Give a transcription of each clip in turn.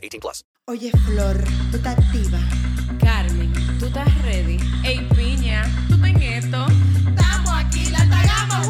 18 plus. Oye, Flor, tú estás activa. Carmen, ¿tú estás ready? Ey, piña, ¿tú estás en esto? Estamos aquí, la tagama.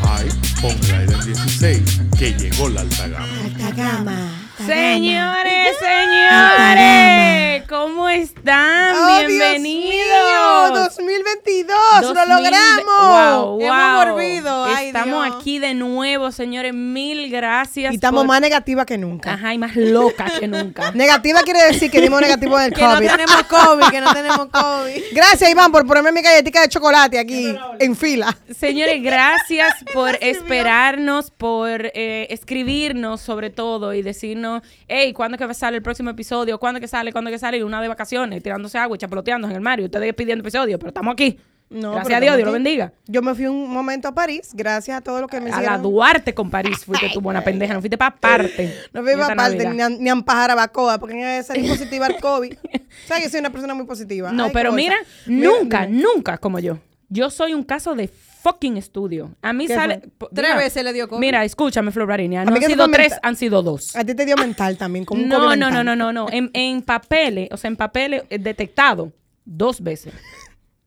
Ay, ponga el 16, que llegó la alta gama. Alta gama. Señores, señores, ¿cómo están? ¡Oh, Bienvenidos. Dios mío! 2022, lo 2000 logramos. Wow, Hemos wow. volvido, ay, Estamos Dios. aquí de nuevo, señores. Mil gracias. Y estamos por- más negativas que nunca. Ajá, y más locas que nunca. Negativa quiere decir que dimos negativo del Que no COVID. tenemos COVID, que no tenemos COVID. Gracias, Iván, por ponerme mi galletita de chocolate aquí en fila. Señores, gracias por esperarnos, por eh, escribirnos sobre todo y decirnos, hey, ¿cuándo es que salir el próximo episodio? ¿Cuándo es que sale? ¿Cuándo es que sale? Y una de vacaciones, tirándose agua y chapeloteando en el mar y ustedes pidiendo episodio, pero estamos aquí. No, gracias a Dios, Dios lo bendiga. Yo me fui un momento a París, gracias a todos los que me A la hicieron. Duarte con París fuiste tú, buena pendeja, no fuiste para parte. No Esta aparte, Navidad. ni a, ni a empajar a Bacoa, porque me salí positiva al COVID. ¿Sabes que soy una persona muy positiva? No, Ay, pero mira, nunca, nunca como yo. Yo soy un caso de fucking estudio. A mí ¿Qué sale... fue? Tres mira, veces le dio COVID. Mira, escúchame, Florarinia. No han sido tres, han sido dos. A ti te dio mental también, como No, no, no, no, no, no. En, en papeles, o sea, en papeles eh, detectado dos veces.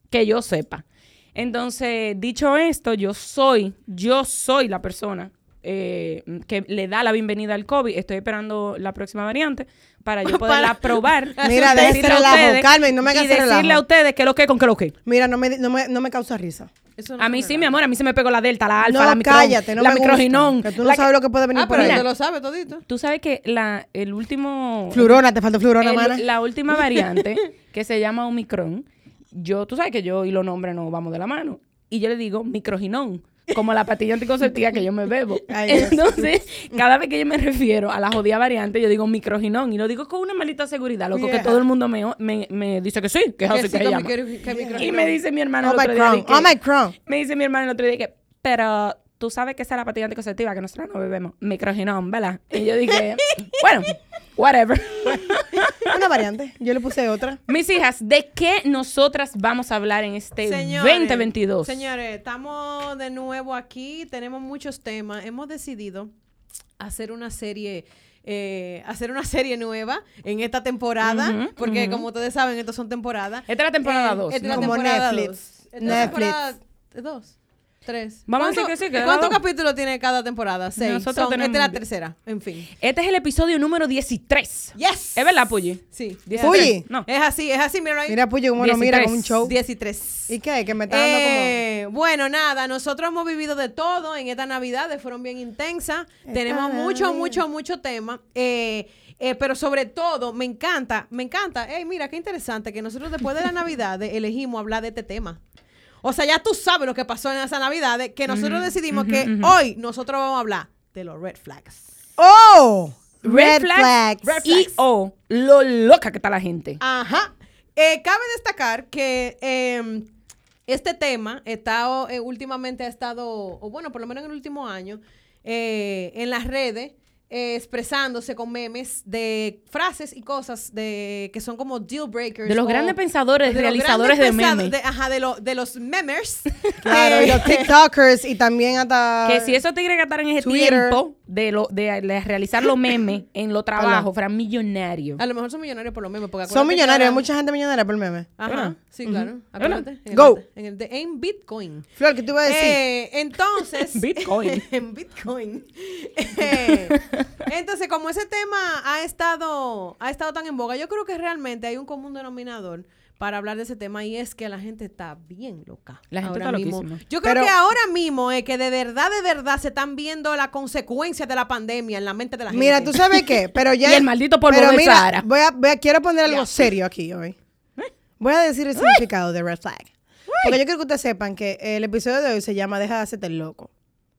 Que yo sepa. Entonces, dicho esto, yo soy, yo soy la persona eh, que le da la bienvenida al COVID. Estoy esperando la próxima variante para yo poderla probar. Mira, de decirle ese a relajo, ustedes- Carmen, no me hagas Y decirle relajo. a ustedes que lo que con que lo que. Mira, no me, no me, no me causa risa. Eso no A mí sí, mi amor, a mí se me pegó la delta, la alfa, no, la micron, cállate, no la me gusta, microginón. Que tú no la sabes lo que puede venir Ah, por pero ahí. usted lo sabe todito. Tú sabes que la, el último... Flurona, te falta flurona, el- mana. la última variante, que se llama Omicron, yo, tú sabes que yo y los nombres no vamos de la mano. Y yo le digo microginón, como la pastilla anticonceptiva que yo me bebo. Ay. Entonces, cada vez que yo me refiero a la jodida variante, yo digo microginón. Y lo digo con una maldita seguridad, loco, Yeah. que todo el mundo me, me, me dice que sí, que es así Que que sí, que llama. que Y me dice mi hermano el otro día. Omicron, de que- Omicron. me dice mi hermano el otro día que, pero tú sabes que esa es la pastilla anticonceptiva que nosotros no bebemos. Microginón, ¿verdad? Y yo dije, bueno, whatever. Una variante. Yo le puse otra. Mis hijas, ¿de qué nosotras vamos a hablar en este Señores, 2022? Señores, estamos de nuevo aquí, tenemos muchos temas. Hemos decidido hacer una serie, eh, hacer una serie nueva en esta temporada, porque como ustedes saben, estas son temporadas. Esta es la temporada Eh, dos, Esta temporada Netflix. dos. Esta Netflix. temporada dos. Tres. Vamos a decir ¿Cuánto- que sí, que ¿Cuántos capítulos tiene cada temporada? Seis. Nosotros Son- esta es la tenemos- tercera. En fin. Este es el episodio número 13. Yes. ¿Es verdad, Pulli? Sí. 13. Pulli. No. Es así, es así, mira ahí. Mira, Puyo, como lo mira 13. como un show. 10 y 3. ¿Y qué? Que me está dando Eh, bueno, nada, nosotros hemos vivido de todo en estas navidades, fueron bien intensas. Tenemos mucho, Navidad. mucho, mucho tema. Eh, eh, pero sobre todo, me encanta, me encanta. Ey, mira, qué interesante que nosotros después de la Navidad elegimos hablar de este tema. O sea, ya tú sabes lo que pasó en esa Navidad, que nosotros decidimos que hoy nosotros vamos a hablar de los red flags. ¡Oh! Red, flags, Red y flags. o lo loca que está la gente. Ajá. Eh, cabe destacar que eh, este tema está o, eh, últimamente ha estado, o bueno, por lo menos en el último año, eh, en las redes, eh, expresándose con memes de frases y cosas de que son como deal breakers. De los o- grandes pensadores, de los realizadores grandes de memes. de- ajá, de, lo- de los memers. Claro, y Eh, los TikTokers y también hasta... Que si esos tigres gastaran ese Twitter. tiempo de, lo, de, de realizar los memes en los trabajos, fueran millonarios. A lo mejor son millonarios por los memes. Porque Son millonarios, hay mucha gente millonaria por meme. Ajá, ¿Verdad? sí, claro. Acuérdate. En el- Go. En, el de- en Bitcoin. Flor, ¿qué te iba a decir? Eh, entonces. Bitcoin. en Bitcoin. Eh, entonces, como ese tema ha estado, ha estado tan en boga, yo creo que realmente hay un común denominador para hablar de ese tema y es que la gente está bien loca. La gente ahora está mismo. loquísima. Yo creo Pero- que ahora mismo es que de verdad, de verdad se están viendo las consecuencias de la pandemia en la mente de la gente. Mira, ¿tú sabes qué? Pero ya... Y el maldito polvo pero de mira, Sahara. Voy a, voy a- quiero poner algo serio aquí hoy. Voy a decir el significado de red flag. Porque yo quiero que ustedes sepan que el episodio de hoy se llama Deja de hacerte el loco.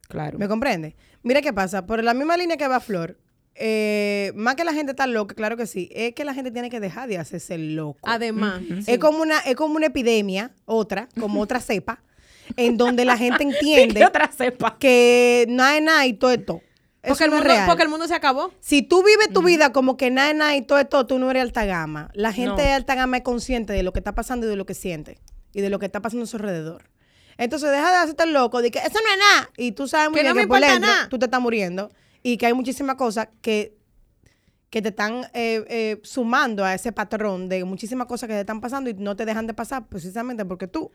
Claro. ¿Me comprende? Mira qué pasa. Por la misma línea que va Flor, eh, más que la gente está loca, claro que sí, es que la gente tiene que dejar de hacerse loco. Además, Es como una, es como una epidemia, otra, como otra cepa, en donde la gente entiende ¿Qué otra cepa? que nada es nada y todo es todo. Eso porque el, no mundo, real. porque el mundo se acabó. Si tú vives tu vida como que nada nada y todo es todo, tú no eres alta gama. La gente No. de alta gama es consciente de lo que está pasando y de lo que siente y de lo que está pasando a su alrededor. Entonces deja de hacerte loco de que eso no es nada. Y tú sabes muy Que bien no me que por importa dentro nada. tú te estás muriendo y que hay muchísimas cosas que, que te están eh, eh, sumando a ese patrón de muchísimas cosas que te están pasando y no te dejan de pasar precisamente porque tú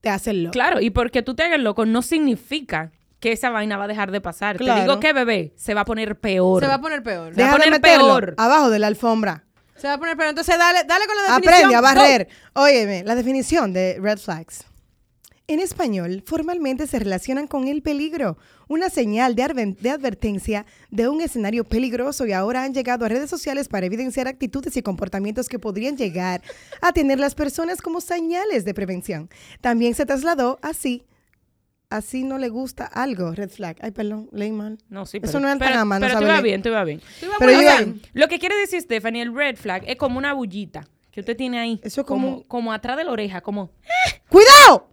te haces loco. Claro, y porque tú te hagas loco no significa que esa vaina va a dejar de pasar. Te Claro. digo que bebé se va a poner peor. Se va a poner peor. Se va a Deja de poner meterlo peor. abajo de la alfombra. Se va a poner peor. Entonces, dale, dale con la definición. Aprende a Go. barrer. Óyeme, la definición de red flags. En español, formalmente se relacionan con el peligro, una señal de, advertencia de un escenario peligroso y ahora han llegado a redes sociales para evidenciar actitudes y comportamientos que podrían llegar a tener las personas como señales de prevención. También se trasladó así. Así no le gusta algo, red flag. Ay, perdón, leí mal. No, sí, Eso pero, no es pero, gama, no pero te va bien, te va bien. Pero bien. Lo que quiere decir Stephanie, el red flag es como una bullita que usted tiene ahí. Eso es como como, como atrás de la oreja, como, ¡Cuidado!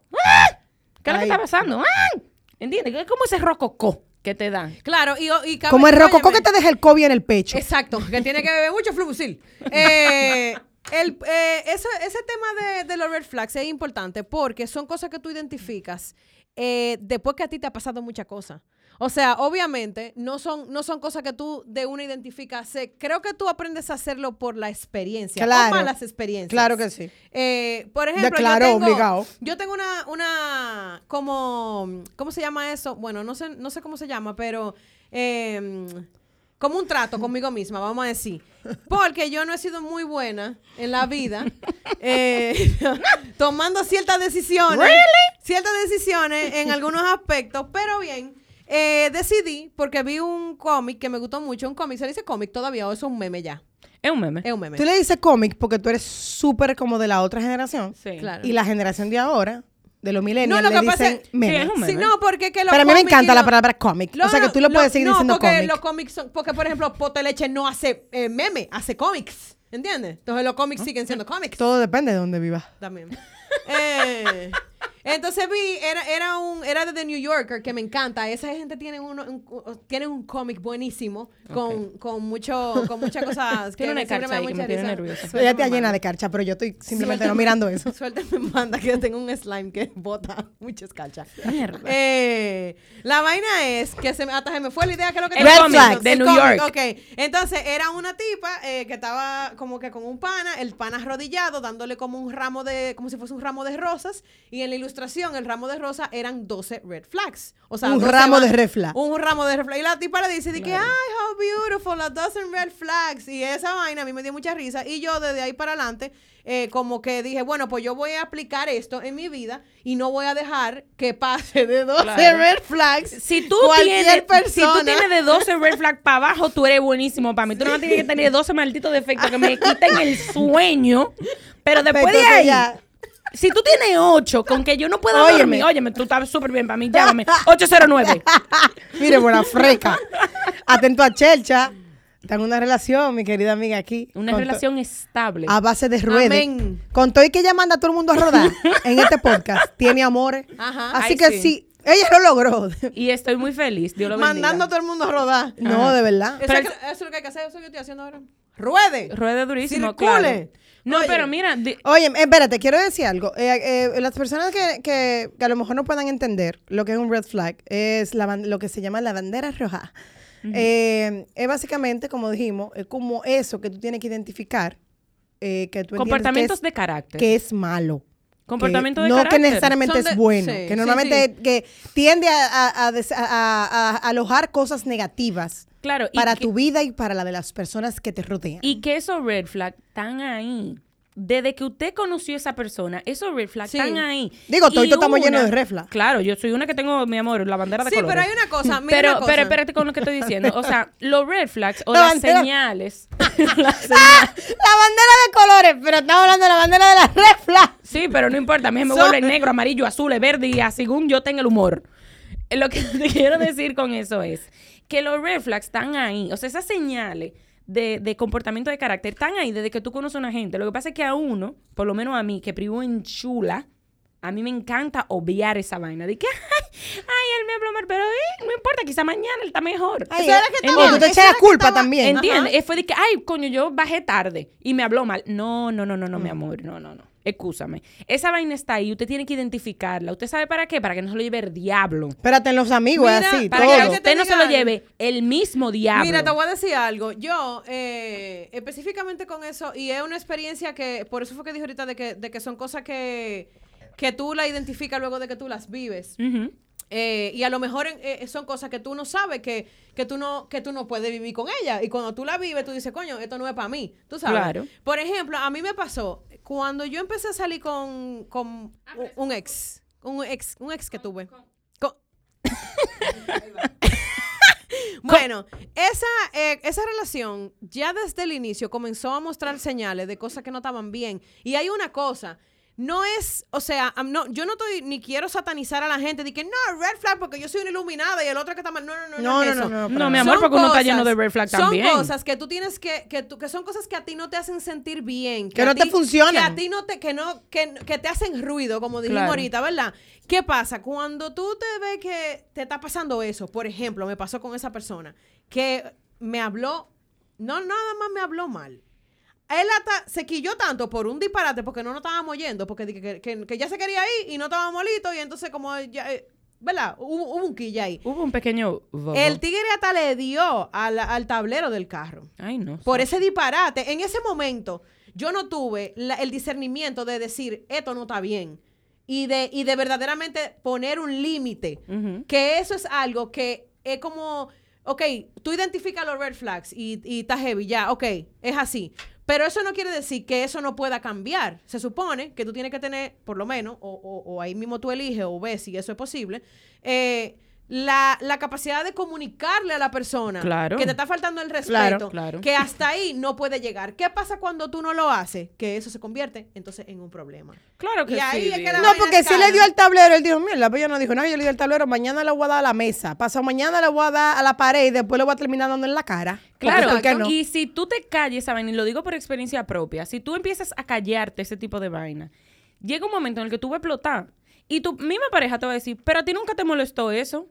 ¿Qué es lo que está pasando? ¡Ah! ¿Entiendes? Es como ese rococó que te dan. Claro, y, y cabe- Como el rococó óyeme. que te deja el COVID en el pecho. Exacto, que tiene que beber mucho flubusil. Eh, el, eh, eso- ese tema de, de los red flags es importante porque son cosas que tú identificas eh, después que a ti te ha pasado muchas cosas. O sea, obviamente, no son, no son cosas que tú de una identificas. Se- creo que tú aprendes a hacerlo por la experiencia. Claro. O malas experiencias. Claro que sí. Eh, por ejemplo, claro, yo tengo, obligado. Yo tengo una, una, como, ¿cómo se llama eso? Bueno, no sé, no sé cómo se llama, pero eh, como un trato conmigo misma, vamos a decir. Porque yo no he sido muy buena en la vida eh, tomando ciertas decisiones. Ciertas decisiones en algunos aspectos, pero bien. Eh, decidí, porque vi un cómic que me gustó mucho, un cómic, se le dice cómic todavía, o eso es un meme ya. Es un meme. Es un meme. Tú le dices cómic porque tú eres súper como de la otra generación. Sí. Claro. Y la generación de ahora, de los millennials, No, lo le que pasa dicen es- meme. Sí, es un meme. Sí, no, porque que los Pero a mí me encanta la palabra cómic. o sea, que tú le puedes seguir no, diciendo porque cómic. los cómics son, porque por ejemplo, Pote Leche no hace eh, meme, hace cómics, ¿entiendes? Entonces los cómics siguen siendo cómics Todo depende de dónde vivas. también. Eh, entonces vi, era, era un, era de The New Yorker, que me encanta. Esa gente tiene uno, un, tiene un cómic buenísimo con, con mucho, con muchas cosas que Tiene una me- carcha me ahí que me nerviosa. Ella está llena manda. de carcha, pero yo estoy simplemente no mirando eso. Suéltame, manda, que yo tengo un slime que bota muchas cachas. Mierda. Eh, la vaina es que se me, hasta se me fue la idea que es lo que El te- cómic flags. de New York. Ok, entonces era una tipa eh, que estaba como que con un pana, el pana arrodillado, dándole como un ramo de, como si fuese un ramo de rosas, y en la ilustración el ramo de rosas eran 12 red flags. O sea, Un 12 ramo de red flag. Un ramo de red flag. Y la tipa le dice, de que, ay, how beautiful, las 12 red flags. Y esa vaina a mí me dio mucha risa. Y yo desde ahí para adelante, eh, como que dije, bueno, pues yo voy a aplicar esto en mi vida y no voy a dejar que pase de 12 Claro. red flags. Si tú, Cualquier tienes, si tú tienes de 12 red flag para abajo, tú eres buenísimo para mí. Tú no tienes que tener 12 malditos defectos que me quiten el sueño. Pero después de ahí, ya- si tú tienes 8 con que yo no puedo Óyeme. dormir, óyeme, tú estás súper bien para mí, llámame. 809. Mire, buena freca. Atento a Chelcha. Está en una relación, mi querida amiga aquí. Una relación estable. A base de ruedas. Amén. Con todo y que ella manda a todo el mundo a rodar en este podcast. Tiene amores. Ajá. Así que sí. sí, ella lo logró. Y estoy muy feliz. Dios lo bendiga. Mandando a todo el mundo a rodar. No, de verdad. Eso, Pero es, que- eso es lo que hay que hacer, eso es lo que estoy haciendo ahora. Ruede. Ruede durísimo, Circule. claro. No, Oye. pero mira, di- Oye, espérate, quiero decir algo. Eh, eh, las personas que, que- que a lo mejor no puedan entender lo que es un red flag es la lo que se llama la bandera roja. Eh, es básicamente, como dijimos, es como eso que tú tienes que identificar. eh, que tú comportamientos que de carácter. que es malo. Comportamiento Que de no carácter. que necesariamente es bueno, sí, que normalmente sí. que tiende a, a- a des- a- a- a alojar cosas negativas Claro, y para que- tu vida y para la de las personas que te rodean. Y que esos red flags están ahí. Desde que usted conoció a esa persona, esos red flags Sí. están ahí. Digo, todito estamos llenos de red flags. Claro, yo soy una que tengo, mi amor, la bandera de Sí, colores. pero hay una cosa, mira pero, una cosa. pero espérate con lo que estoy diciendo. O sea, los red flags o La las bandera- señales. las señales- La bandera de colores, pero estamos hablando de la bandera de las red flags. Sí, pero no importa. A mí me Son- vuelve negro, amarillo, azul, verde y así según yo tenga el humor. Lo que te quiero decir con eso es que los red flags están ahí. O sea, esas señales de, de comportamiento de carácter están ahí desde que tú conoces a una gente. Lo que pasa es que a uno, por lo menos a mí, que privo en chula, a mí me encanta obviar esa vaina. De que, ay, ay él me habló mal, pero eh, no importa, quizá mañana él está mejor. Ay, Eso era que estaba- tú te echas la culpa también. ¿Entiendes? Fue de que, ay, coño, yo bajé tarde y me habló mal. No, no, no, no, no, mi amor, no, no, no. Excúsame. Esa vaina está ahí, usted tiene que identificarla. ¿Usted sabe para qué? Para que no se lo lleve el diablo. Espérate, en los amigos es así, Para todo. que que te usted no se lo lleve el mismo diablo. Mira, te voy a decir algo. Yo, eh, específicamente con eso, y es una experiencia que, por eso fue que dije ahorita de que, de que son cosas que, que tú la identificas luego de que tú las vives. Eh, y a lo mejor eh, son cosas que tú no sabes que, que tú no que tú no puedes vivir con ella y cuando tú la vives tú dices coño esto no es para mí tú sabes Claro. por ejemplo a mí me pasó cuando yo empecé a salir con, con un, un ex un ex un ex que tuve. Con- bueno esa eh, esa relación ya desde el inicio comenzó a mostrar señales de cosas que no estaban bien. Y hay una cosa no es, o sea, no, yo no estoy ni quiero satanizar a la gente de que no, red flag porque yo soy una iluminada y el otro que está mal. No, no, no, No, es no, eso. no, no, No, mi amor, Son porque uno está lleno de red flag también. Son cosas que tú tienes que, que, tú- que son cosas que a ti no te hacen sentir bien. Que a no te ti- funcionan. Que a ti no te, que no, que, que te hacen ruido, como dijimos Claro. ahorita, ¿verdad? ¿Qué pasa? Cuando tú te ves que te está pasando eso, por ejemplo, me pasó con esa persona, que me habló, no nada más me habló mal. Él hasta se quilló tanto por un disparate porque no nos estábamos oyendo, porque que, que- que ya se quería ir y no estábamos listos y entonces como ya, eh, ¿verdad? Hubo, hubo un quilla ahí. Hubo un pequeño... El tigre hasta le dio al, al tablero del carro. Ay, no. Por ese disparate. En ese momento, yo no tuve la- el discernimiento de decir, esto no está bien. Y de, y de verdaderamente poner un límite. Que eso es algo que es como, ok, tú identificas los red flags y, y está heavy, ya, ok, es así. Pero eso no quiere decir que eso no pueda cambiar. Se supone que tú tienes que tener, por lo menos, o, o- o ahí mismo tú eliges o ves si eso es posible, eh, la, la capacidad de comunicarle a la persona Claro. que te está faltando el respeto, Claro, claro. que hasta ahí no puede llegar. ¿Qué pasa cuando tú no lo haces? Que eso se convierte entonces en un problema. Claro que Y ahí sí. es que la- No, porque si le dio al tablero, él dijo, mira, pues yo no dijo nada, yo le di al tablero, mañana le voy a dar a la mesa, pasado mañana le voy a dar a la pared y después le voy a terminar dando en la cara. Porque, Claro, ¿por qué no? y si tú te calles vaina, y lo digo por experiencia propia, si tú empiezas a callarte ese tipo de vaina, llega un momento en el que tú vas a explotar. Y tu misma pareja te va a decir, pero a ti nunca te molestó eso.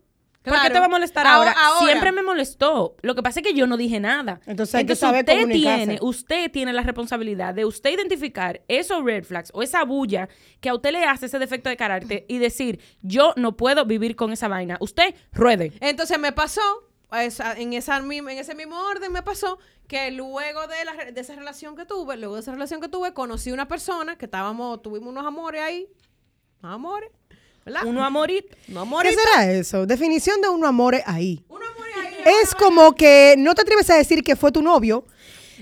¿Por qué Claro. te va a molestar Ahora- ahora? ahora. Siempre me molestó. Lo que pasa es que yo no dije nada. Entonces hay que saber usted tiene, usted tiene la responsabilidad de usted identificar esos red flags o esa bulla que a usted le hace ese defecto de carácter y decir, yo no puedo vivir con esa vaina. Usted ruede. Entonces me pasó, en, esa, misma- en ese mismo orden me pasó que luego de, la, de esa relación que tuve, luego de esa relación que tuve, conocí una persona que estábamos, tuvimos unos amores ahí, amores, ¿verdad? Uno a morir. unos ¿Qué será eso? Definición de uno amor ahí. Unos amores ahí. Es como que no te atreves a decir que fue tu novio,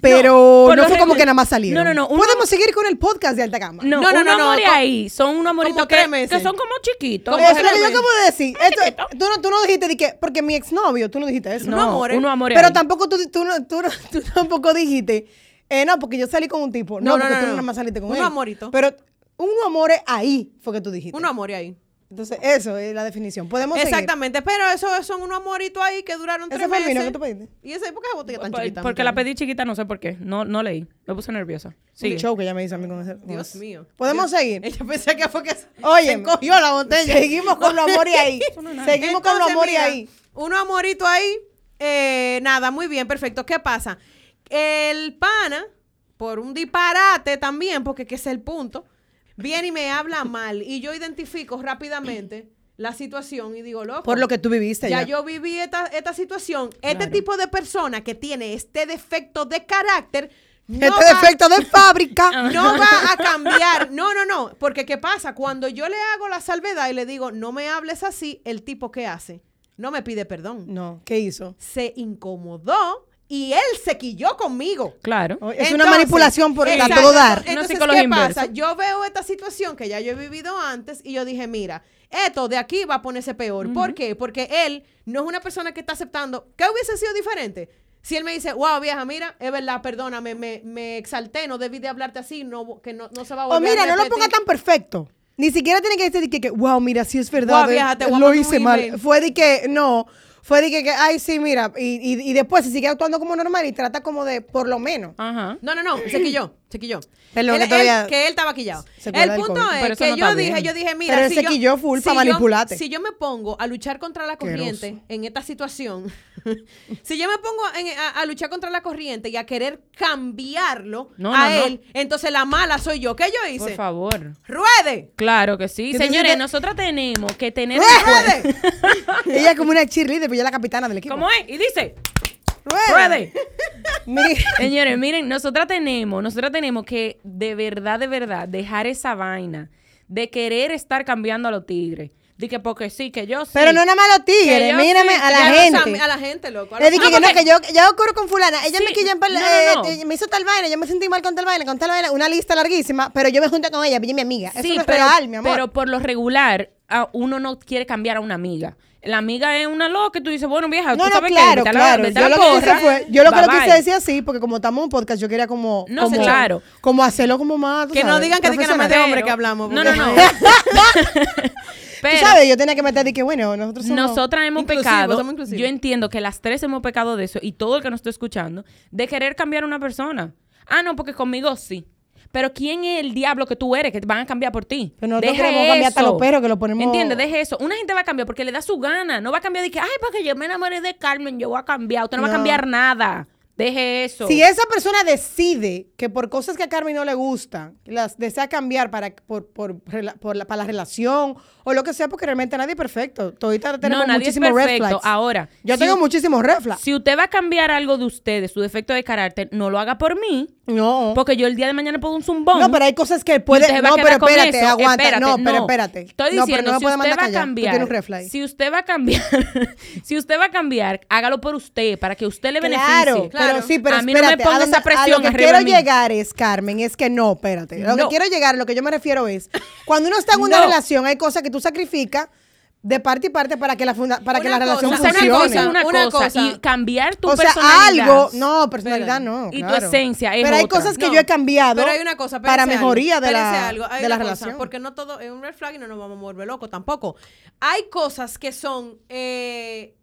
pero no, fue como que nada más salieron. No, no, no, uno- Podemos seguir con el podcast de Alta Gama. No, No, no, no, no, ahí son unos amoritos que, que son como chiquitos. Eso es lo que yo acabo de decir. Esto- tú, no, tú no dijiste de que, porque mi exnovio, tú no dijiste eso. No, amores. unos amores Pero ahí. tampoco tú, tú, no- tú, tú tampoco dijiste, eh, no, porque yo salí con un tipo. No, No, no, porque no, tú no. nada más saliste con él. amoritos. Pero un amor ahí fue que tú dijiste. Unos amores ahí. Entonces, eso es la definición. Podemos seguir. Exactamente, pero eso son unos amoritos ahí que duraron ¿Ese tres el vino meses. que tú pediste? ¿Y ese por qué esa botella tan Por- chiquita? porque la pedí chiquita, no sé por qué. No, no leí. Me puse nerviosa. Sí. Show que ella me hizo a mí con ese. Dios mío. Podemos Dios- seguir. Ella pensé que fue que Oye, se encogió la botella. Seguimos con los amores ahí. Seguimos con los amores ahí. Uno amorito ahí. eh, nada, muy bien, perfecto. ¿Qué pasa? El pana, por un disparate también, porque que es el punto, viene y me habla mal. Y yo identifico rápidamente la situación y digo, loco. Por lo que tú viviste ya ya. yo viví esta, esta situación. Este tipo de persona que tiene este defecto de carácter. No este va- defecto de fábrica. no va a cambiar. No, no, no. Porque ¿qué pasa? Cuando yo le hago la salvedad y le digo, no me hables así, el tipo ¿qué hace? No me pide perdón. No, ¿qué hizo? Se incomodó y él se quilló conmigo. Claro. Es una manipulación por a todo dar. Una Entonces, ¿qué pasa? Yo veo esta situación que ya yo he vivido antes y yo dije, mira, esto de aquí va a ponerse peor. ¿Por qué? Porque él no es una persona que está aceptando. ¿Qué hubiese sido diferente? Si él me dice, wow, vieja, mira, es verdad, perdóname, me, me exalté, no debí de hablarte así, no, que no, no se va a O volver Oh, mira, a no lo repetir". ponga tan perfecto. Ni siquiera tiene que decir que, que, wow, mira, sí es verdad. Wow, eh, vieja, te voy a lo hice mal. Fue de que, no. Fue de que, que, ay, sí, mira. Y, y, y después se sigue actuando como normal y trata como de, por lo menos. Ajá. No, no, no, se quilló, se quilló. Perdón, Él- que todavía- él- que él estaba quillado. El punto. Pero es que no yo dije, bien. yo dije, mira, Pero él si se yo, quilló full pa' yo- manipularte. si yo me pongo a luchar contra la corriente en esta situación, si yo me pongo en- a, a luchar contra la corriente y a querer cambiarlo No, a no, no. él, entonces la mala soy yo. ¿Qué yo hice? Por favor. ¡Ruede! Claro que sí. Que Señores, te- nosotras tenemos que tener ¡Ruede! Ella es como una cheerleader, pero ella es la capitana del equipo. ¿Cómo es? Y dice, Ruede. Señores, miren, nosotras tenemos, nosotras tenemos que de verdad, de verdad, dejar esa vaina de querer estar cambiando a los tigres. De que porque sí, que yo sí. Pero no nada más a los tigres, mírame sí, a la gente. A la gente, loco. Le dije No, que no, que yo, yo ocurro con fulana. Ella Sí, me pal- no, eh, no. eh, me hizo tal vaina, yo me sentí mal con tal vaina, con tal vaina, una lista larguísima, pero yo me junto con ella, ella mi amiga. Eso Sí, no es pero, real, mi amor. pero por lo regular, uno no quiere cambiar a una amiga. La amiga es una loca y tú dices, bueno, vieja, no, tú no, sabes claro, la- claro. Yo la lo que fue, yo lo que Bye, decir así, porque como estamos en un podcast, yo quería como, No, como, claro. como hacerlo como más, tú Que no digan que di que nada más de hombre que hablamos. No, no, no. Tú Pero sabes, yo tenía que meter de que, bueno, nosotros somos... nosotras hemos pecado. somos. Yo entiendo que las tres hemos pecado de eso y todo el que nos está escuchando, de querer cambiar a una persona. Ah, no, porque conmigo sí. Pero ¿quién es el diablo que tú eres que te van a cambiar por ti? Pero Deje queremos cambiar hasta los perros que lo ponemos- ¿Entiendes? Deje eso. Una gente va a cambiar porque le da su gana. No va a cambiar de que, ay, porque yo me enamoré de Carmen, yo voy a cambiar. Usted no, va a No. cambiar nada. Deje eso. Si esa persona decide que por cosas que a Carmen no le gustan, las desea cambiar para, por, por, la, para la relación o lo que sea, porque realmente nadie es perfecto. Todita tenemos no, nadie es muchísimos red flags. Ahora, Yo si tengo muchísimos red flags. Si usted va a cambiar algo de usted, de su defecto de carácter, no lo haga por mí. No. Porque yo el día de mañana puedo un zumbón. No, pero hay cosas que puede. No, pero espérate, eso. aguanta. Espérate, no, pero espérate. Estoy no, diciendo, pero no me si puede usted mandar va a cambiar, si usted va a cambiar, si usted va a cambiar, hágalo por usted, para que usted le Claro, beneficie. Pero sí, pero a mí no espérate, me ponga a, esa donde- a presión lo que arriba quiero de mí. llegar es, Carmen, es que no, espérate. Lo No. que quiero llegar, lo que yo me refiero es, cuando uno está en una No. relación, hay cosas que tú sacrificas de parte y parte para que la, funda- para que la relación cosa, funcione. una cosa una, Una cosa, cosa. y cambiar tu o sea, personalidad. algo, no, personalidad no. Y tu esencia es Pero hay otra. cosas que No, yo he cambiado Pero hay una cosa, para mejoría algo, de la, algo, hay de la relación. porque no todo es un red flag y no nos vamos a volver locos tampoco. Hay cosas que son eh,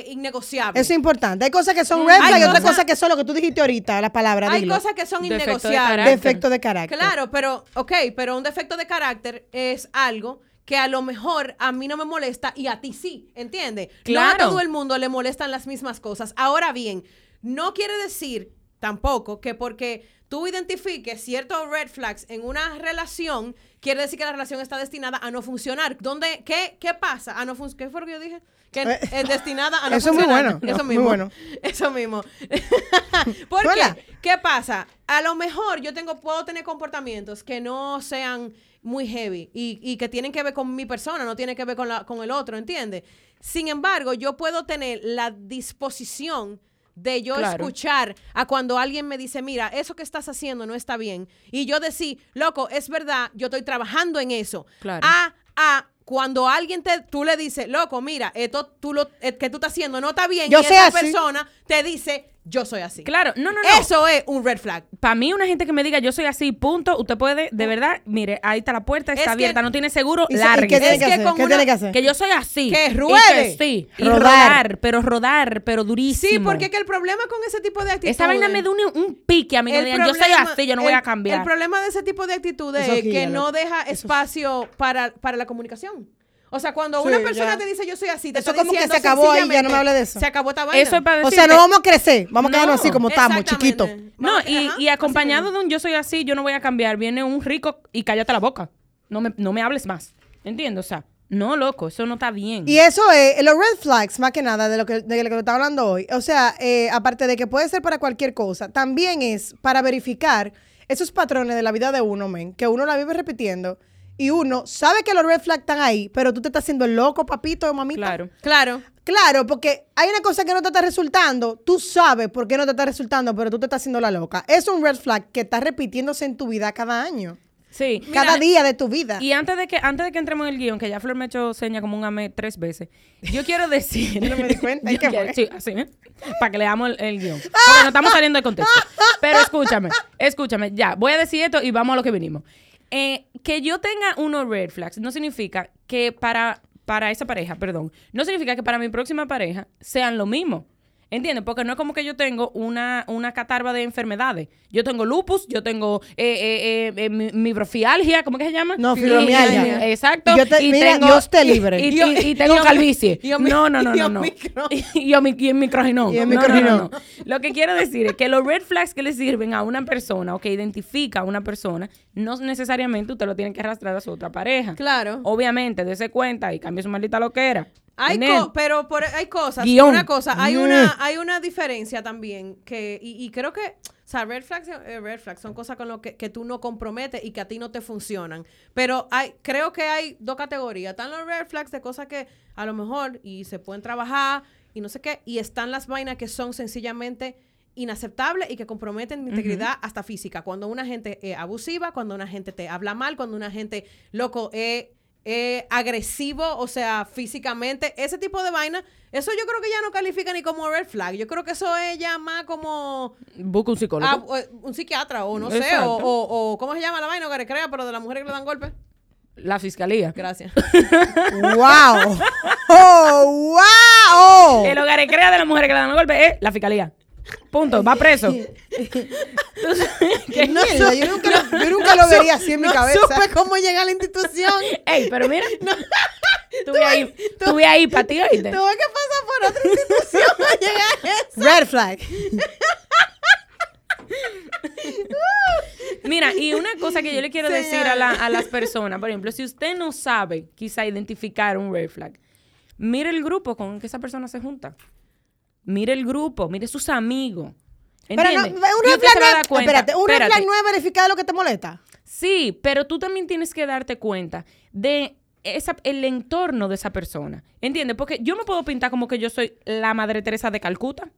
eh, innegociables. Eso es importante. Hay cosas que son Mm. red flag y otras cosas- que son lo que tú dijiste ahorita, la palabra, Hay dilo. cosas que son Defecto de innegociables. carácter. Defecto de carácter. Claro, pero, ok, pero un defecto de carácter es algo que a lo mejor a mí no me molesta y a ti sí, ¿entiendes? No Claro. a todo el mundo le molestan las mismas cosas. Ahora bien, no quiere decir tampoco que porque tú identifiques ciertos red flags en una relación, quiere decir que la relación está destinada a no funcionar. ¿Dónde, qué, ¿Qué pasa? A no ¿Qué fue lo que yo dije? Que Eh, es destinada a no eso es muy funcionar. bueno, Eso muy mismo. bueno. Eso mismo. ¿Por Hola. qué? ¿Qué pasa? A lo mejor yo tengo, puedo tener comportamientos que no sean muy heavy y, y que tienen que ver con mi persona, no tienen que ver con, la, con el otro, ¿entiendes? Sin embargo, yo puedo tener la disposición de yo Claro. escuchar a cuando alguien me dice, mira, eso que estás haciendo no está bien. Y yo decir, loco, es verdad, yo estoy trabajando en eso. Claro. A, a, cuando alguien te, tú le dices, loco, mira, esto tú lo, eh, que tú estás haciendo no está bien. Yo y esa así. persona te dice, yo soy así. Claro, no, no, no. Eso es un red flag. Para mí, una gente que me diga yo soy así, punto, usted puede, de verdad, mire, ahí está la puerta, Es está que- abierta, no tiene seguro, ¿Y, y largue. qué tiene Es que que hacer? con ¿Qué una- tiene que hacer? Que yo soy así. Que Y ruede. sí. Y Rodar. rodar. pero rodar, pero durísimo. Sí, porque es que el problema con ese tipo de actitudes. Esa vaina me da un, un pique a mí. que me digan, yo soy así, yo no voy a cambiar. El problema de ese tipo de actitudes es que no deja espacio para, para la comunicación. O sea, cuando Sí, una persona ya. te dice yo soy así, te Eso está como que se acabó ahí, ya no me hable de eso. Se acabó esta vaina. Eso es para O decirte. sea, no vamos a crecer, vamos a quedarnos No, así como estamos, chiquitos. No, y, ajá, y así acompañado de un yo soy así, yo no voy a cambiar, viene un rico y cállate la boca. No me, no me hables más. ¿Entiendes? O sea, no, loco, eso no está bien. Y eso es, los red flags, más que nada, de lo que, de lo que estaba hablando hoy. O sea, eh, aparte de que puede ser para cualquier cosa, también es para verificar esos patrones de la vida de uno, men, que uno la vive repitiendo y uno sabe que los red flags están ahí, pero tú te estás haciendo el loco, papito o mamita. claro. Claro. Claro, porque hay una cosa que no te está resultando, tú sabes por qué no te está resultando, pero tú te estás haciendo la loca. Es un red flag que está repitiéndose en tu vida cada año, Sí. cada día de tu vida. Y antes de que antes de que entremos en el guion, que ya Flor me ha hecho seña como un amé tres veces, yo quiero decir... Yo no me di cuenta, ¿y Yo qué quiero- fue? sí, así, ¿eh? Para que leamos el, el guion. Porque no estamos saliendo de contexto. Pero escúchame, escúchame, ya, voy a decir esto y vamos a lo que vinimos. Eh, que yo tenga unos red flags no significa que para, para esa pareja, perdón, no significa que para mi próxima pareja sean lo mismo. ¿Entiendes? Porque no es como que yo tengo una, una catarba de enfermedades. Yo tengo lupus, yo tengo eh, eh, eh, eh, mi- microfialgia, ¿cómo que se llama? No, Y- fibromialgia. y- Exacto. Yo te- mira, Dios te libre. Y, Y- y- y tengo y- calvicie. y- y- no, no, no, y- no. no. micro- Y omi- y el microginón. Y el No, no, no, microginón. no. Lo que quiero decir es que los red flags que le sirven a una persona o que identifica a una persona, no necesariamente usted lo tiene que arrastrar a su otra pareja. Claro. Obviamente, dése cuenta y cambie su maldita loquera. Hay co- pero por, hay cosas, Guión. una cosa, hay Mm. una, hay una diferencia también que, y, y creo que, o sea, red flags, eh, red flags son cosas con lo que, que tú no comprometes y que a ti no te funcionan. Pero hay, creo que hay dos categorías. Están los red flags de cosas que a lo mejor y se pueden trabajar y no sé qué, y están las vainas que son sencillamente inaceptables y que comprometen mi integridad hasta física. Cuando una gente es abusiva, cuando una gente te habla mal, cuando una gente, loco, es eh, agresivo, o sea, físicamente, ese tipo de vaina, eso yo creo que ya no califica ni como red flag. Yo creo que eso es ya más como Busca un psicólogo. ah, o- un psiquiatra o no sé, o, o- o ¿cómo se llama la vaina? Que crea, pero de las mujeres que le dan golpes. la fiscalía. Gracias. ¡Wow! ¡Oh, wow! El hogar crea de las mujeres que le dan golpes es la fiscalía. Punto. Va preso. Entonces, ¿qué? Mierda, yo nunca, yo nunca lo vería así en mi no cabeza. supe cómo llegar a la institución. Ey, pero mira. Tuve ahí, tuve ahí para ti, oíste. Tuve que pasar por otra institución para llegar a eso. Red flag. Mira, y una cosa que yo le quiero decir a, la- a las personas, por ejemplo, si usted no sabe quizá identificar un red flag, mire el grupo con que esa persona se junta. Mire el grupo, mire sus amigos. Pero no, un flag no dar es, cuenta. espérate, un red flag no es verificar lo que te molesta. Sí, pero tú también tienes que darte cuenta de esa, el entorno de esa persona. ¿Entiendes? Porque yo me puedo pintar como que yo soy la Madre Teresa de Calcuta,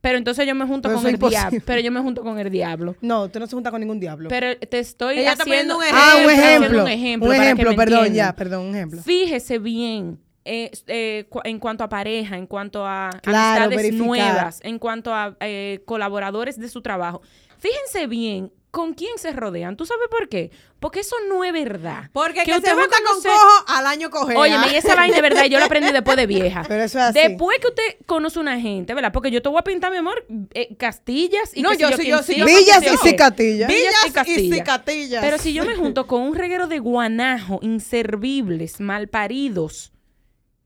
pero entonces yo me junto Pero con el diablo. Pero yo me junto con el diablo. No, tú no se junta con ningún diablo. Pero te estoy Ella haciendo un ah, un ejemplo, haciendo un ejemplo. Un ejemplo, perdón, entiendan. ya, perdón, un ejemplo. Fíjese bien eh, eh, cu- en cuanto a pareja, en cuanto a Claro, amistades verificar. nuevas, en cuanto a eh, colaboradores de su trabajo. Fíjense bien con quién se rodean. ¿Tú sabes por qué? Porque eso no es verdad. Porque que, usted se va a junta con cojo, al año coge. Oye, y esa vaina de verdad, yo la aprendí después de vieja. Pero eso es así. Después que usted conoce una gente, ¿verdad? Porque yo te voy a pintar, mi amor, eh, castillas y No, sé yo sí, yo sí, yo Villas y yo cicatillas. Villas y cicatillas. Pero si yo me junto con un reguero de guanajo, inservibles, malparidos,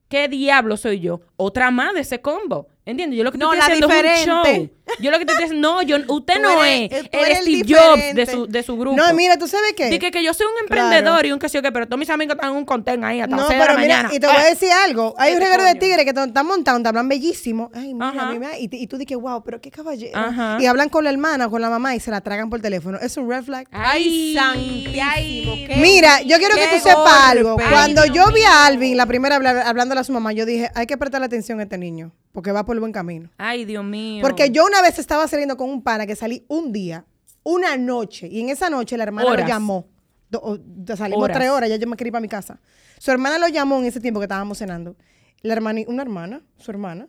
¿qué diablo soy yo? Otra más de ese combo. ¿Entiendes? Yo lo que No, estoy la haciendo es un show. Yo lo que te estoy diciendo, no, yo, usted Tú no eres- es eres Steve Jobs de diferente. su, de su grupo. No, mira, ¿tú sabes qué? Di que, que yo soy un Claro. emprendedor y un que sé yo qué, pero todos mis amigos están en un contén ahí hasta No, las seis de la pero mira, mañana. y te voy a Eh, decir algo. Hay un reguero de tigres que te están montando, te hablan bellísimo. Ay, mira, Ajá. mira. Y, tú dices, wow, pero qué caballero. Ajá. Y hablan con la hermana o con la mamá y se la tragan por teléfono. Es un red flag. Ay, santísimo, ay. qué- Mira, yo quiero que tú sepas algo. Cuando Ay, yo vi a. Alvin la primera hablándole a su mamá, yo dije, hay que prestarle atención a este niño, porque va por el buen camino. Ay, Dios mío. Porque yo una vez estaba saliendo con un pana que salí un día, una noche, y en esa noche la hermana Horas. lo llamó. Do- o- do- salimos Horas. tres horas, ya yo me quería ir para mi casa. Su hermana lo llamó en ese tiempo que estábamos cenando. La hermana, una hermana, su hermana,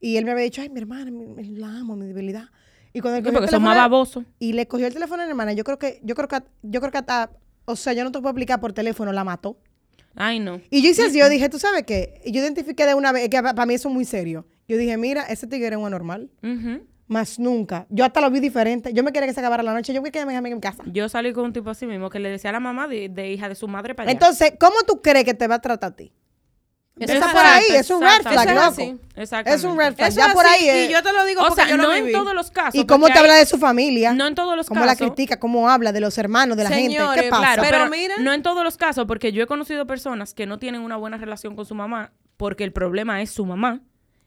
y él me había dicho, ay, mi hermana, mi- mi- la amo, mi debilidad. Y cuando él cogió el porque son teléfono- más babosos. Y le cogió el teléfono a la hermana, yo creo que, yo creo que, yo creo que hasta, o sea, yo no te puedo explicar por teléfono, la mató. Ay, no. Y yo hice así, yo dije, ¿tú sabes qué? Y yo identifiqué de una vez, que para mí eso es muy serio. Yo dije, mira, ese tigre es un anormal. Ujú. Más nunca. Yo hasta lo vi diferente. Yo me quería que se acabara la noche. Yo me quería que me dejara en mi casa. Yo salí con un tipo así mismo que le decía a la mamá de, de hija de su madre para allá. Entonces, ¿cómo tú crees que te va a tratar a ti? Eso Está es por ahí, es un red flag, loco. Es un red flag. Eso ya es por ahí es. Y yo te lo digo O porque sea, yo no en viví. todos los casos. ¿Y cómo te habla de su familia? No en todos los ¿Cómo casos. la critica? ¿Cómo habla de los hermanos, de la gente? ¿Qué pasa? Claro, Pero pero, mira- no en todos los casos, porque yo he conocido personas que no tienen una buena relación con su mamá porque el problema es su mamá.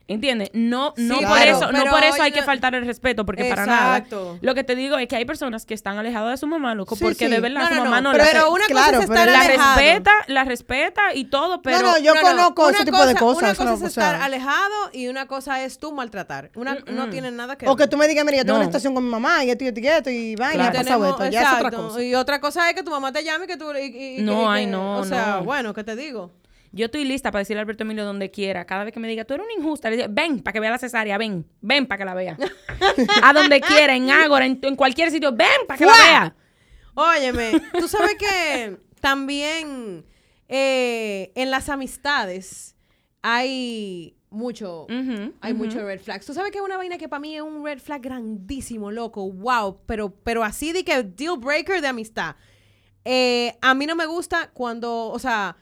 ¿Entiendes? No, no, Sí, por claro. eso, no Pero por eso hay que faltar el respeto, porque para Exacto. nada. Lo que te digo es que hay personas que están alejadas de su mamá, loco, Sí, porque sí. de verdad No, su no, mamá no, no, pero, la, una claro, cosa es pero estar la alejado. respeta, la respeta y todo, pero no, no, yo No, no, conozco una ese tipo de cosa- cosas. Una cosa no- es o estar sea, alejado y una cosa es tú maltratar. Una, No tiene nada que O que tú me digas, mira, yo tengo No. una situación con mi mamá y esto y esto y esto y vaina, Claro. ha pasado Tenemos- esto. Ya es otra cosa. Y otra cosa es que tu mamá te llame y que tú... y- y- No, y ay, no, O sea, no. bueno, ¿qué te digo? Yo estoy lista para decirle a Alberto Emilio donde quiera. Cada vez que me diga, tú eres una injusta, le digo, ven para que vea la cesárea, ven, ven para que la vea. a donde quiera, en Ágora, en, en cualquier sitio, ven para que la vea. Óyeme, tú sabes que también eh, en las amistades hay mucho, hay mucho red flags. Tú sabes que es una vaina que para mí es un red flag grandísimo, loco, wow, pero, pero así de que deal breaker de amistad. Eh, a mí no me gusta cuando, o sea,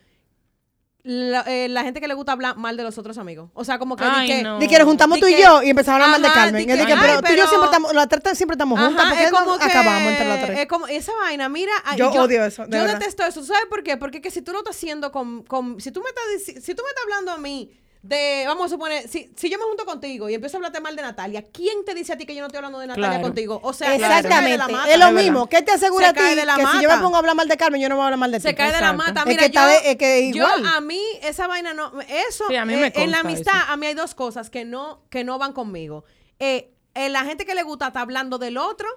la, eh, la gente que le gusta hablar mal de los otros amigos. O sea, como que, di Ay, que- no. De que nos juntamos Di tú y que- yo y empezamos a hablar mal de Ajá, Carmen. di Es de que, que, pero tú y yo pero- siempre estamos, las tres siempre estamos juntas. Ajá, ¿Por qué es no como que, acabamos entre las tres? Es como esa vaina, mira. ay, Yo odio eso, de yo verdad. detesto eso. ¿Sabes por qué? Porque que si tú lo estás haciendo con. con- si, tú me estás, dici- si tú me estás hablando a mí de. Vamos a suponer. Si, si yo me junto contigo y empiezo a hablarte mal de Natalia, ¿quién te dice a ti que yo no estoy hablando de Natalia Claro. contigo? O sea, se cae de Exactamente. la mata. es lo mismo. ¿Qué te asegura Se a ti cae de la que si yo me mata. pongo a hablar mal de Carmen, yo no voy a hablar mal de ti? Se cae de la Exacto. mata. Es Mira, que está yo, de- es que yo igual. a mí esa vaina no, eso Sí, a mí eh, me en la consta amistad eso. a mí hay dos cosas que no que no van conmigo. Eh, eh, la gente que le gusta está hablando del otro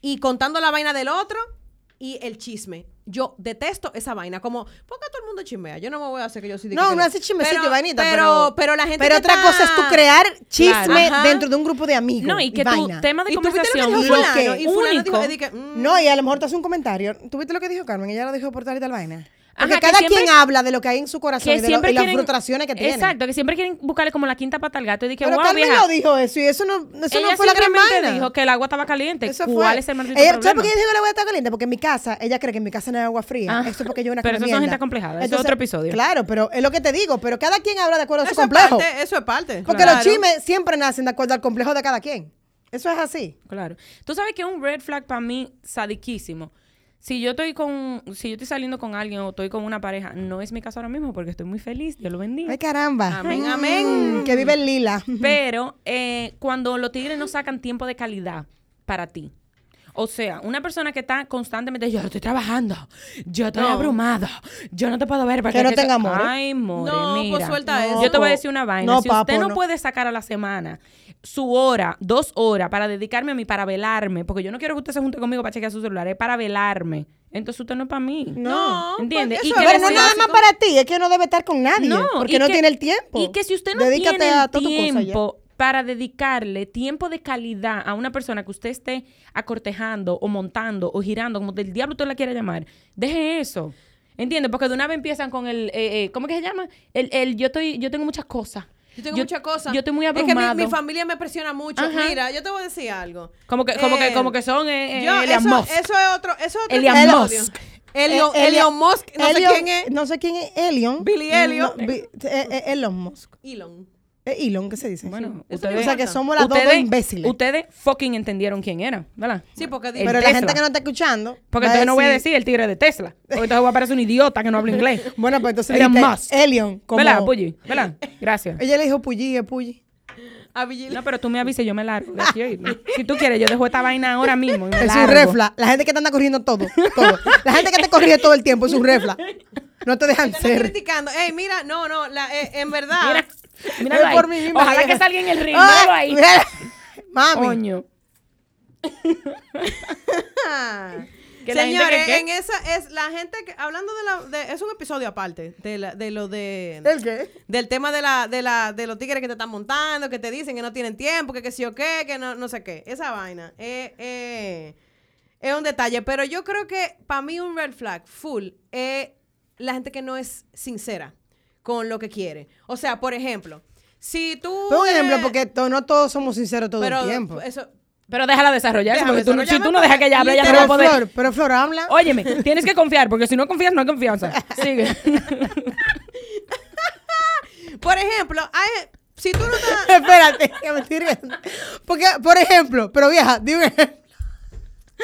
y contando la vaina del otro y el chisme. Yo detesto esa vaina, como porque todo el mundo chismea. Yo no me voy a hacer que yo soy de No, que- no hace chismecito pero, y vainita, pero, pero, pero la gente pero otra está- cosa es tú crear chisme Claro. Dentro de un grupo de amigos. No, y que tu tema de ¿Y tú viste lo que conversación dijo lo fulano? Y fulano único. dijo, di que, mm, No, y a lo mejor te hace un comentario. ¿Tú viste lo que dijo Carmen? Ella lo dijo por tal y tal vaina. Porque Ajá, cada siempre- quien habla de lo que hay en su corazón y, de lo- siempre y las quieren, frustraciones que tiene. Exacto, que siempre quieren buscarle como la quinta pata al gato y dije, Pero wow, Carmen vieja. no dijo eso y eso no, eso ella no fue la gran vaina. dijo que el agua estaba caliente. Eso ¿Cuál fue. es el maldito ella, problema? ¿Sabes por qué ella dijo que el agua está caliente? Porque en mi casa, ella cree que en mi casa no hay agua fría. Ah, eso es porque yo una pero eso son gente acomplejada, eso es otro episodio. Claro, pero es lo que te digo. Pero cada quien habla de acuerdo a su eso es complejo. parte, eso es parte. Porque Claro. los chismes siempre nacen de acuerdo al complejo de cada quien. Eso es así. Claro. Tú sabes que un red flag para mí sadiquísimo. Si yo estoy con, si yo estoy saliendo con alguien o estoy con una pareja, no es mi caso ahora mismo porque estoy muy feliz, Dios lo bendiga. Ay, caramba. Amén, Mm, amén. Que vive el lila. Pero eh, cuando los tigres no sacan tiempo de calidad para ti. O sea, una persona que está constantemente, yo estoy trabajando, yo estoy No. abrumado, yo no te puedo ver porque Que no es tenga amor, ¿eh? Ay, more, No, pues mira. suelta eso. Yo te voy a decir una vaina. No, si usted no, no. puede sacar a la semana su hora, dos horas para dedicarme a mí, para velarme, porque yo no quiero que usted se junte conmigo para chequear su celular, es para velarme. Entonces usted no es para mí. No, ¿Entiendes? porque Y eso que es Pero no le nada más para ti, es que no debe estar con nadie. porque y no que- tiene el tiempo. Y que si usted no Dedícate tiene a el ya. tiempo para dedicarle tiempo de calidad a una persona que usted esté acortejando o montando o girando, como del diablo usted la quiere llamar, deje eso. ¿Entiendes? Porque de una vez empiezan con el, eh, eh, ¿cómo que se llama? El, el yo estoy, yo tengo muchas cosas. Yo tengo muchas cosas. Yo estoy muy Es que abrumado. mi, mi familia me presiona mucho. Ajá. Mira, yo te voy a decir algo. como que, como Eh, que, como que son eh, eh, yo- Elon eso, Musk. eso es otro, eso es otro Elon episodio. Musk. Elon, Eh, Elon Musk, no sé quién es. No sé quién es Elion. Billy Elliot. No, eh, eh, Elon Musk. Elon. Es Elon, ¿qué se dice? Bueno, ustedes, o sea que somos las dos imbéciles. ustedes fucking entendieron quién era, ¿verdad? Sí, porque El Pero la gente que no está escuchando. Porque entonces no voy a decir el tigre de Tesla. Porque entonces voy a parecer un idiota que no habla inglés. Bueno, pues entonces Elon Musk. Elion. Como... ¿Verdad, Pulli? ¿Verdad? Gracias. Ella le dijo Pulli, es Pulli. No, pero tú me avisas yo me largo de aquí. Si tú quieres, yo dejo esta vaina ahora mismo y me Es un largo. refla. La gente que te anda corriendo todo. todo. La gente que te corrige todo el tiempo es un refla. No te dejan Te están ser. criticando. Ey, mira, no, no, la, eh, en verdad. Mira, míralo ahí. por mí misma, Ojalá vieja. que salga en el ring. Míralo ahí. mira. Mami. Coño. Señores, que- en esa es la gente que hablando de la de, es un episodio aparte de la, de lo de ¿El qué? del tema de la de la de los tigres que te están montando, que te dicen que no tienen tiempo, que que sí o qué, que no, no sé qué. Esa vaina eh, eh, es un detalle, pero yo creo que para mí un red flag full es la gente que no es sincera con lo que quiere. O sea, por ejemplo, si tú Pon un ejemplo, porque to- no todos somos sinceros todo pero el tiempo. eso Pero déjala desarrollarse, Déjame porque tú, no- si tú no dejas que ella hable, ella no va a Pero poder. Flor, pero Flor habla. Óyeme, tienes que confiar, porque si no confías, no hay confianza. Sigue. Por ejemplo, hay, si tú no estás Espérate, que me estoy riendo. Porque, por ejemplo, pero vieja, dime.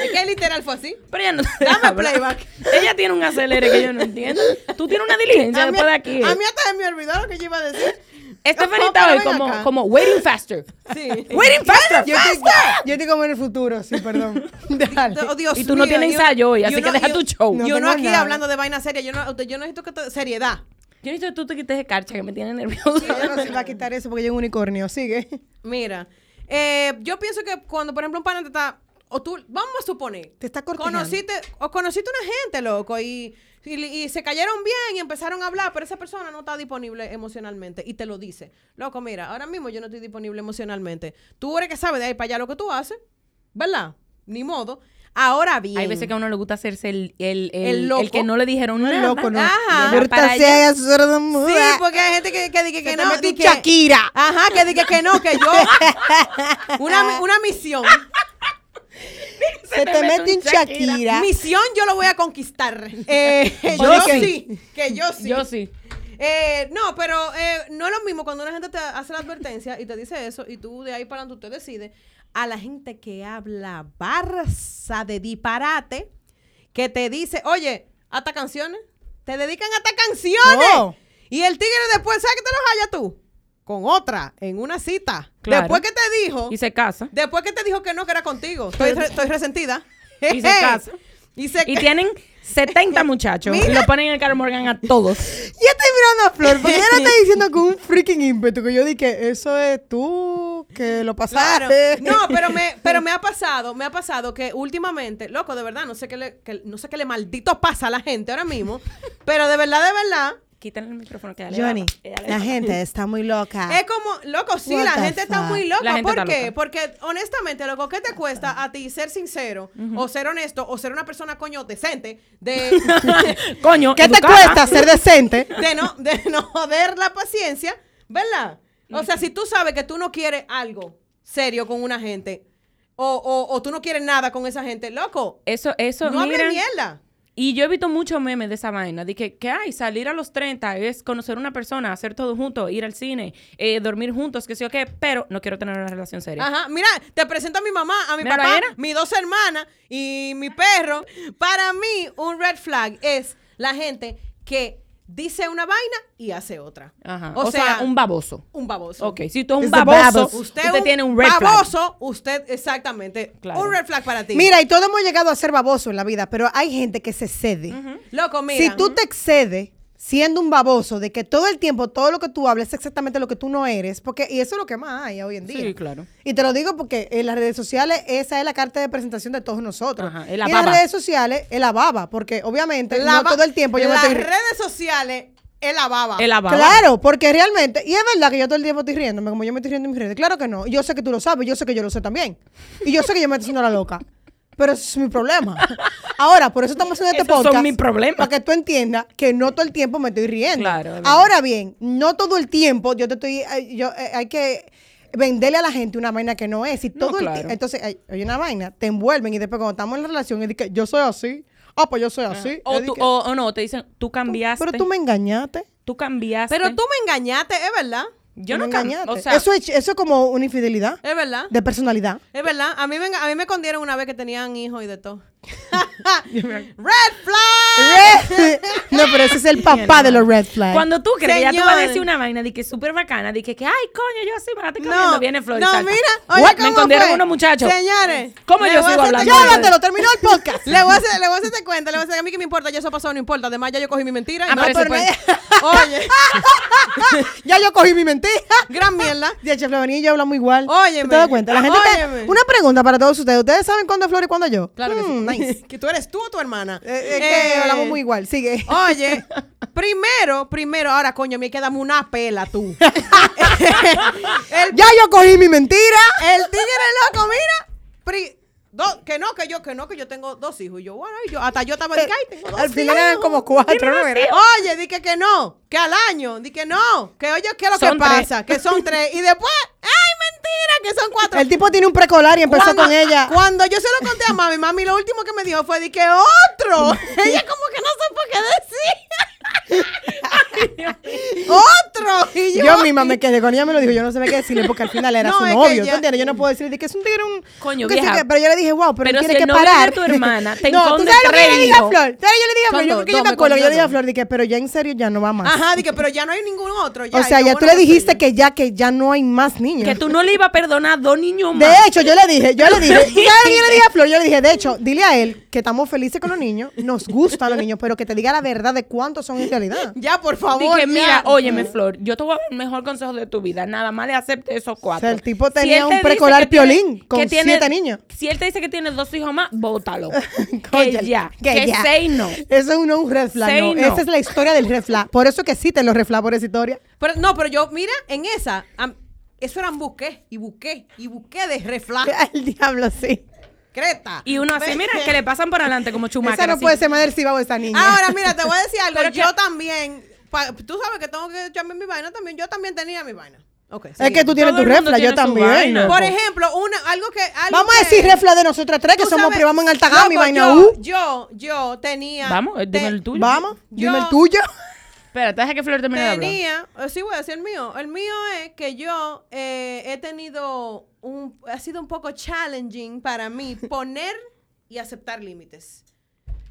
Es que literal fue así. Pero ella no Dame playback. Ella tiene un acelere que yo no entiendo. Tú tienes una diligencia A mí, después de aquí. a mí hasta se me olvidó lo que yo iba a decir. Estefanita pero hoy como, acá. como waiting faster. Sí. Waiting faster. Yo estoy, yo estoy como en el futuro, sí, perdón. Dale. Oh, Dios Y tú no tienes yo- ensayo hoy, yo así que deja yo- tu show. No yo no aquí nada. hablando de vaina seria. Yo no, yo no necesito que te- seriedad. Yo necesito que tú te quites de carcha que me tiene nervioso. Ella no se va a quitar eso porque yo un unicornio. Sigue. Mira, eh, yo pienso que cuando, por ejemplo, un pana te está. O tú, vamos a suponer. Te está cortejando. Conociste, o conociste una gente, loco, y, y, y se cayeron bien y empezaron a hablar, pero esa persona no está disponible emocionalmente y te lo dice. Loco, mira, ahora mismo yo no estoy disponible emocionalmente. Tú eres que sabes de ahí para allá lo que tú haces, ¿verdad? Ni modo. Ahora bien. Hay veces que a uno le gusta hacerse el, el, el, El loco. el que no le dijeron No es nada. loco, no. Ajá. Para sí sordomuda. Porque hay gente que, que dice que te no. que- Shakira. Ajá, que dice que no, que yo. una, una misión. Se te mete un Shakira. Misión yo lo voy a conquistar. Eh, yo sí. Que yo sí. Yo sí. Eh, no, pero eh, no es lo mismo cuando una gente te hace la advertencia y te dice eso y tú de ahí para adelante usted decide a la gente que habla barza de disparate que te dice, oye, hasta canciones, te dedican hasta canciones. Oh. Y el tigre después, ¿sabes que te los halla tú? Con otra, en una cita. Claro. Después que te dijo, Y se casa. después que te dijo que no, que era contigo. Estoy, re- estoy resentida. Y se casa. Y se Y tienen 70 muchachos. Y lo ponen en el Carl Morgan a todos. Yo estoy mirando a Flor, porque ella está diciendo con un freaking ímpetu, que yo dije, eso es tú, que lo Claro. pasaste. No, pero me, pero me ha pasado, me ha pasado que últimamente, loco, de verdad, no sé qué le, que- no sé qué le maldito pasa a la gente ahora mismo, pero de verdad, de verdad, Quítale el micrófono que ella le Johnny, la gente está muy loca. es como, loco, sí, What la the gente está muy loca. La ¿Por qué? loca. Porque honestamente, loco, ¿qué te cuesta a ti ser sincero o ser honesto o ser una persona coño decente de, Coño, ¿Qué te cuesta ser decente? de no, de no joder la paciencia, ¿verdad? O sea, si tú sabes que tú no quieres algo serio con una gente o, o, o tú no quieres nada con esa gente, loco, Eso, eso, no mira. hables mierda. Y yo he visto muchos memes de esa vaina. De que, que hay, salir a los 30 es conocer una persona, hacer todo juntos, ir al cine, eh, dormir juntos, que sé yo qué, pero no quiero tener una relación seria. Ajá, mira, te presento a mi mamá, a mi papá, era. mis dos hermanas y mi perro. Para mí, un red flag es la gente que dice una vaina y hace otra. Ajá. O, sea, un baboso. un baboso. Ok, si tú eres un baboso, babos. usted, tiene un red flag. baboso, usted, exactamente. Claro. Un red flag para ti. Mira, y todos hemos llegado a ser babosos en la vida, pero hay gente que se cede. Loco, mira. Si tú te excedes siendo un baboso de que todo el tiempo todo lo que tú hablas es exactamente lo que tú no eres, porque y eso es lo que más hay hoy en día. Sí, claro. Y te lo digo porque en las redes sociales esa es la carta de presentación de todos nosotros. Ajá, es y la en las baba. redes sociales es la baba, porque obviamente La no todo el tiempo yo me Las estoy redes sociales es la baba. El ababa. Claro, porque realmente, y es verdad que yo todo el tiempo estoy riéndome, como yo me estoy riendo en mis redes. Claro que no. Y Yo sé que tú lo sabes, yo sé que yo lo sé también. Y yo sé que yo me estoy haciendo la loca. Pero ese es mi problema. Ahora, por eso estamos haciendo este Esos son podcast. mis problemas. Para que tú entiendas que no todo el tiempo me estoy riendo. Claro. Ahora bien, no todo el tiempo yo te estoy. Yo, eh, hay que venderle a la gente una vaina que no es. Y todo el claro. Entonces, hay, hay una vaina, te envuelven y después cuando estamos en la relación, es de que yo soy así. Ah, pues yo soy así. O, tú- que, o, o no, te dicen, tú cambiaste. pero tú me engañaste. Tú cambiaste. Pero tú me engañaste, es verdad. Yo no engañaste. O sea, eso, es, eso es como una infidelidad Es verdad. de personalidad. Es verdad. A mí, me, a mí me escondieron una vez que tenían hijos y de todo. ¡Red flag! no, pero ese es el papá de los red flags. Cuando tú crees que ya tú vas a decir una vaina de que es súper bacana, de que, que, ay, coño, yo así me la estoy No, comiendo, viene Flor y no, salta. mira, oye, What? Me ¿cómo escondieron unos muchachos. Señores. ¿Cómo yo sigo hablando? Llévatelo, terminó el podcast. Le voy a hacer, le voy a hacer este cuento, le voy a hacer a mí que me importa, ya eso pasó, no importa. Además, ya yo cogí mi mentira. y Ah, no, pero Oye, ya yo cogí mi mentira. gran mierda. Ya, Chef y yo hablamos igual. Óyeme. ¿Te das cuenta? La gente. Una pregunta para todos ustedes. ¿Ustedes saben cuándo es Flor y cuándo yo? Claro que sí. Nice. que tú eres tú o tu hermana. Eh, es que Eh, hablamos muy igual. Sigue. Oye, primero, primero, ahora coño, me queda una pela tú. el, Ya yo cogí mi mentira. el tigre loco, mira. pri- do- que no, que yo, que no, que yo tengo dos hijos. Y yo, bueno, y yo, hasta yo estaba de que, ay, tengo dos Al final eran como cuatro, ¿no? Era? Oye, di que, que no, que al año, di que no, que oye, ¿qué es lo que tres. pasa? Que son tres. Y después, ¡ay, mentira! Que son cuatro. El tipo tiene un precolar y empezó Cuando- con ella. Cuando yo se lo conté a mami, mami lo último que me dijo fue de que otro. ella como que no supo qué decir. otro. Y yo, Yo misma me quedé con ella, me lo dijo. Yo no sabía qué decirle porque al final era No, su novio. Yo no puedo decirle que es un tigre, un. Coño, vieja. pero yo le dije, wow, pero, Pero si tiene el que novio parar. tu hermana te no, ¿tú sabes lo que yo le dije a? Flor? ¿Sabes lo que yo le dije a Flor? Yo que yo me acuerdo yo le dije a. Flor, dije, pero ya en serio ya no va más. Ajá, di que, pero ya no hay ningún otro. Ya, o sea, ya tú le dijiste que ya que ya no hay más niños. Que tú no le ibas a perdonar dos niños más. De hecho, yo le dije, yo le dije, ¿tú sabes lo que yo le dije a Flor? Yo le dije, de hecho, dile a él que estamos felices con los niños, nos gustan los niños, pero que te diga la verdad de cuántos son en realidad. Ya, por favor. Dije, ya. mira, óyeme, Flor, yo te voy a dar el mejor consejo de tu vida. Nada más le acepte esos cuatro. O sea, el tipo Si tenía un te precolar que tiene- piolín con que tiene- siete niños. Si él te dice que tiene dos hijos más, bótalo. Que ya. Que, ya. say no. Eso es un, un red flag, no. no. Esa es la historia del red flag. Por eso que existen los red flag por esa historia. Pero, no, pero yo, mira, en esa, am- eso eran busqué y busqué y busqué de reflag. El diablo, sí. discreta. Y uno así, mira, que le pasan por adelante como chumaca. Esa no puede ser más del cibao esa niña. Ahora, mira, te voy a decir algo. Pero yo que- también, pa- tú sabes que tengo que echarme mi vaina también. Yo también tenía mi vaina. Es que tú tienes Todo tu refla, yo tiene también. vaina. Por ejemplo, una, algo que. algo Vamos a decir refla de nosotras tres, que somos sabes- privamos en alta gama y vaina yo, U. yo, yo tenía. Vamos, dime te- el tuyo. Vamos, Yo- dime el tuyo. Espérate, deja que Flor termine de hablar. Tenía, eh, sí voy a decir el mío. El mío es que yo eh, he tenido un, ha sido un poco challenging para mí poner y aceptar límites.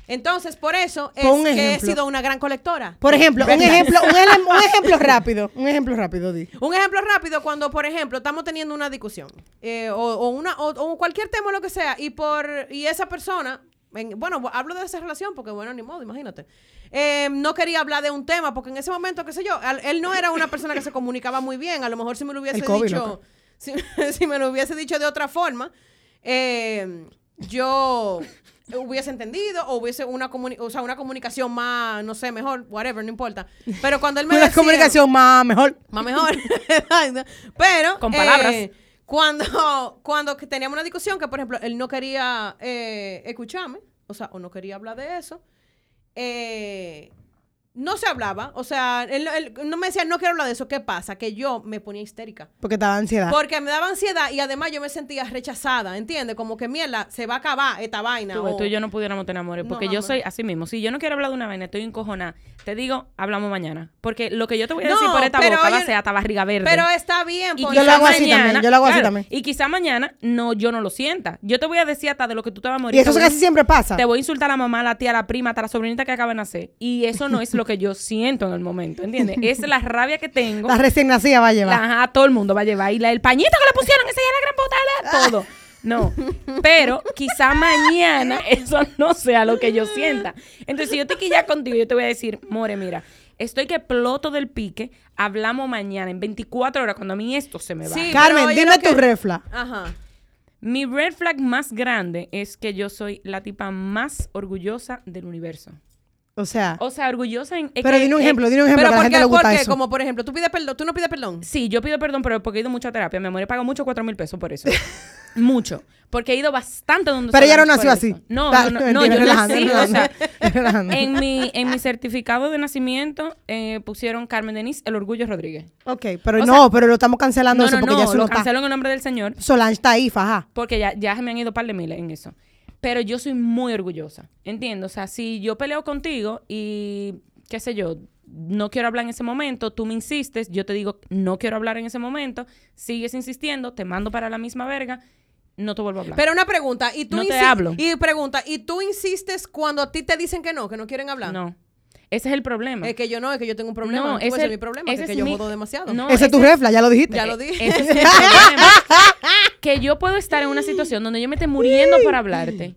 Entonces, por eso es que he sido una gran colectora. Por ejemplo, un ejemplo, un, ejemplo rápido. Un ejemplo rápido, di. Un ejemplo rápido, cuando, por ejemplo, estamos teniendo una discusión eh, o, o una, o, o cualquier tema o lo que sea, y por y esa persona, en- bueno, hablo de esa relación porque, bueno, ni modo, imagínate, eh, no quería hablar de un tema porque en ese momento, qué sé yo, al- él no era una persona que se comunicaba muy bien, a lo mejor si me lo hubiese COVID, dicho, si me lo hubiese dicho de otra forma, eh, yo hubiese entendido o hubiese una, comuni- o sea, una comunicación más, no sé, mejor, whatever, no importa. Pero cuando él me Una decía- comunicación más mejor. más mejor. Exacto. Pero. Con palabras. eh, cuando, cuando que teníamos una discusión que, por ejemplo, él no quería eh, escucharme, o sea, o no quería hablar de eso, eh, no se hablaba. O sea, él, él no me decía, no quiero hablar de eso. ¿Qué pasa? Que yo me ponía histérica. Porque te da ansiedad. Porque me daba ansiedad y además yo me sentía rechazada, ¿entiendes? Como que mierda, se va a acabar esta vaina. Tú, o- tú y yo no pudiéramos tener amores, No, porque yo amor. soy así mismo. Si yo no quiero hablar de una vaina, estoy encojonada. Te digo, hablamos mañana. Porque lo que yo te voy a No, decir por esta boca va a ser hasta barriga verde. Pero está bien. Y porque- Yo lo hago así también, yo lo hago así también. Y quizá mañana no, yo no lo sienta. Yo te voy a decir hasta de lo que tú te vas a morir. Y eso casi siempre pasa. Te voy a insultar a la mamá, a la tía, a la prima, hasta la sobrinita que acaba de nacer. Y eso no es lo que yo siento en el momento, ¿entiendes? Es la rabia que tengo. La recién nacida va a llevar. La- ajá, todo el mundo va a llevar. Y la, el pañito que le pusieron, ese ya la gran puta, todo. No, pero quizá mañana eso no sea lo que yo sienta. Entonces, si yo te quilla contigo, yo te voy a decir, More, mira, estoy que ploto del pique, hablamos mañana en 24 horas cuando a mí esto se me va. Sí, Carmen, dime lo que- tu refla. Ajá. Mi red flag más grande es que yo soy la tipa más orgullosa del universo. O sea, O sea, orgullosa en... pero dime un ejemplo, dime un ejemplo Pero que a la ¿por gente le gusta Porque, eso. como por ejemplo, tú pides perdón, tú no pides perdón. Sí, yo pido perdón, pero porque he ido mucho a terapia. Mi amor, he pagado mucho cuatro mil pesos por eso. mucho. Porque he ido bastante donde Pero ella no nació así. eso. No, no, no, no, yo nací, o sea, en mi, en mi certificado de nacimiento eh, pusieron Carmen Denise El Orgullo Rodríguez. Ok, pero O no, sea- pero lo estamos cancelando No, eso porque no, ya eso lo no está. cancelo en el nombre del Señor Solange está ahí, faja. porque ya, ya se me han ido un par de miles en eso. Pero yo soy muy orgullosa, ¿entiendes? O sea, si yo peleo contigo y, qué sé yo, no quiero hablar en ese momento, tú me insistes, yo te digo, no quiero hablar en ese momento, sigues insistiendo, te mando para la misma verga, no te vuelvo a hablar. Pero una pregunta, y tú No te hablo. Y pregunta, ¿y tú insistes cuando a ti te dicen que no, que no quieren hablar? no, ese es el problema. Es que yo no, es que yo tengo un problema. No, ese es mi problema, ese que, es que yo mi- jodo demasiado. No, Ese es tu refla, ya lo dijiste. Ya lo dije. Ese es mi problema. que yo puedo estar en una situación donde yo me esté muriendo por hablarte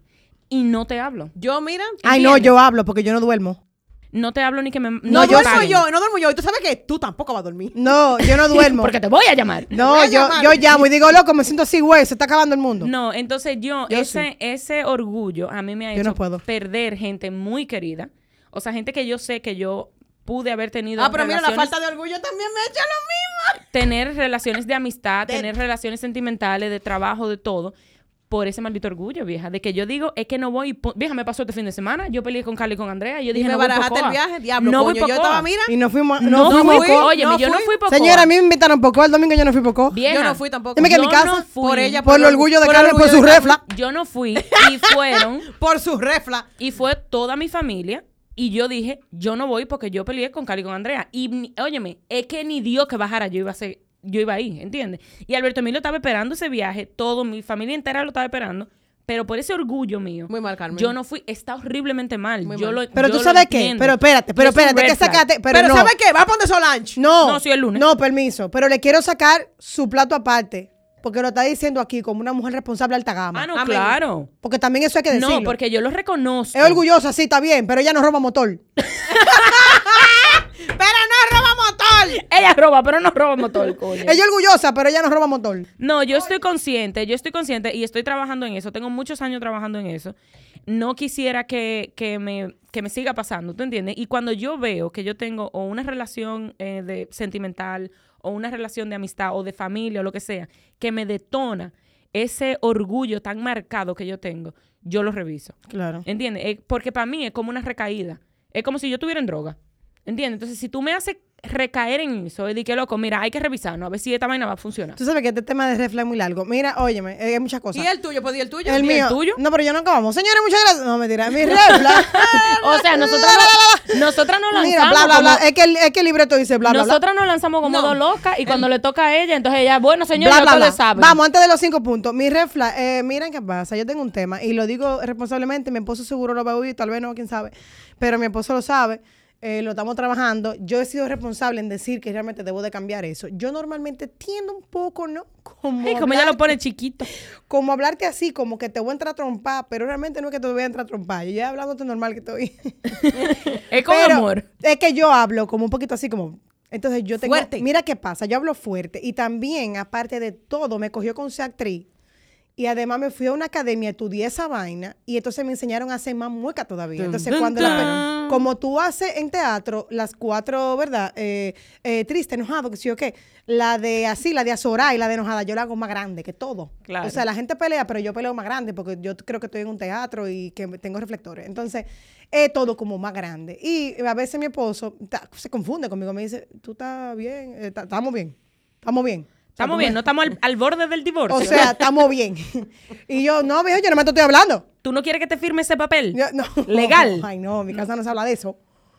y no te hablo. Yo, mira, Ay, no, yo hablo porque yo no duermo. No te hablo ni que me no, no, me duermo yo, no duermo yo. Y tú sabes que tú tampoco vas a dormir. No, yo no duermo. Porque te voy a llamar. No, a yo, llamar. yo llamo y digo, loco, me siento así, güey, se está acabando el mundo. No, entonces yo, Yo ese, ese orgullo a mí me ha Yo hecho no puedo. perder gente muy querida. O sea, gente que yo sé que yo pude haber tenido Ah, pero mira, la falta de orgullo también me echa lo mismo. tener relaciones de amistad, tener relaciones sentimentales, de trabajo, de todo, por ese maldito orgullo, vieja. De que yo digo, es que no voy. Vieja, me pasó este fin de semana. Yo peleé con Carly y con Andrea. Y yo Y dije, me no voy barajaste por el viaje, diablo, no voy coño. por Yo Coa. estaba, mira. Y no fuimos, No, no, fuimos. fui. Oye, no yo no fui. por Señora, a mí me invitaron poco el domingo, yo no fui poco. Vieja, Yo no fui tampoco. Dime que en mi yo casa, no fui. Por ella, Por el orgullo de por Carmen, por orgullo su refla. Yo no fui. Y fueron. Por su refla. Y fue toda mi familia. Y yo dije, yo no voy porque yo peleé con Cali y con Andrea. Y, ni- óyeme, es que ni Dios que bajara, yo iba a ser, yo iba ahí, ¿entiendes? Y Alberto Emilio estaba esperando ese viaje, todo, mi familia entera lo estaba esperando. Pero por ese orgullo mío, Muy mal, Carmen. yo no fui, está horriblemente mal. Muy yo mal. lo, Pero yo tú sabes qué, entiendo. pero espérate, pero espérate, que sacaste, pero, Pero, no. ¿sabes qué? Va a poner Solange. No, No, sí, el lunes. No, permiso, pero le quiero sacar su plato aparte, porque lo está diciendo aquí como una mujer responsable alta gama. Ah, no, Amén. claro. Porque también eso hay que decirlo. No, porque yo lo reconozco. es orgullosa, sí, está bien, pero ella no roba motor. Pero no roba motor. Ella roba, pero no roba motor, coño. Ella es orgullosa, pero ella no roba motor. No, yo estoy consciente, yo estoy consciente y estoy trabajando en eso. Tengo muchos años trabajando en eso. No quisiera que, que me, que me siga pasando, ¿tú entiendes? Y cuando yo veo que yo tengo o una relación eh, de sentimental o una relación de amistad o de familia o lo que sea, que me detona ese orgullo tan marcado que yo tengo, yo lo reviso. Claro. ¿Entiendes? Eh, porque para mí es como una recaída. Es como si yo estuviera en droga. ¿Entiendes? Entonces, si tú me haces recaer en eso, es de que loco, mira, hay que revisarnos a ver si esta vaina va a funcionar. Tú sabes que este tema de flag es muy largo. Mira, óyeme, eh, hay muchas cosas. ¿Y el tuyo? ¿Pues y el tuyo? El ¿Y el mío. tuyo? No, pero yo no acabamos. Señores, muchas gracias. No, mentira. Mi red flag. O sea, nosotras, no- nosotras nos lanzamos Mira, bla, bla, bla. Es que, el, es que el libreto dice bla, bla, bla. nosotras nos lanzamos como No. dos locas y cuando le toca a ella, entonces ella, bueno, señor, Bla, bla, bla. Vamos, antes de los cinco puntos. Mi red flag, eh, miren qué pasa. Yo tengo un tema y lo digo responsablemente. Mi esposo seguro lo va a oír, tal vez no, quién sabe. Pero mi esposo lo sabe. Eh, lo estamos trabajando. Yo he sido responsable en decir que realmente debo de cambiar eso. Yo normalmente tiendo un poco, ¿no? Como, Ay, como ella lo pone chiquito. como hablarte así, como que te voy a entrar a trompar, pero realmente no es que te voy a entrar a trompar. Yo ya hablándote normal que estoy. Es con Pero amor. Es que yo hablo como un poquito así como. Entonces yo tengo. Fuerte. Mira qué pasa, yo hablo fuerte. Y también, aparte de todo, me cogió con ser actriz. Y además me fui a una academia, estudié esa vaina. Y entonces me enseñaron a hacer más mueca todavía. Entonces, cuando la como tú haces en teatro, las cuatro, ¿verdad? Eh, eh, triste, enojado, que sí o qué. La de así, la de azorá y la de enojada, yo la hago más grande que todo. Claro. O sea, la gente pelea, pero yo peleo más grande porque yo creo que estoy en un teatro y que tengo reflectores. Entonces, es todo como más grande. Y a veces mi esposo ta- se confunde conmigo, me dice, tú estás bien, Eh, ta- estamos bien, estamos bien. Estamos bien, no estamos al, al borde del divorcio. O sea, estamos bien. y yo, no, viejo, yo no me estoy hablando. ¿Tú no quieres que te firme ese papel? Yo, no. Legal. Ay, no, mi casa no se habla de eso.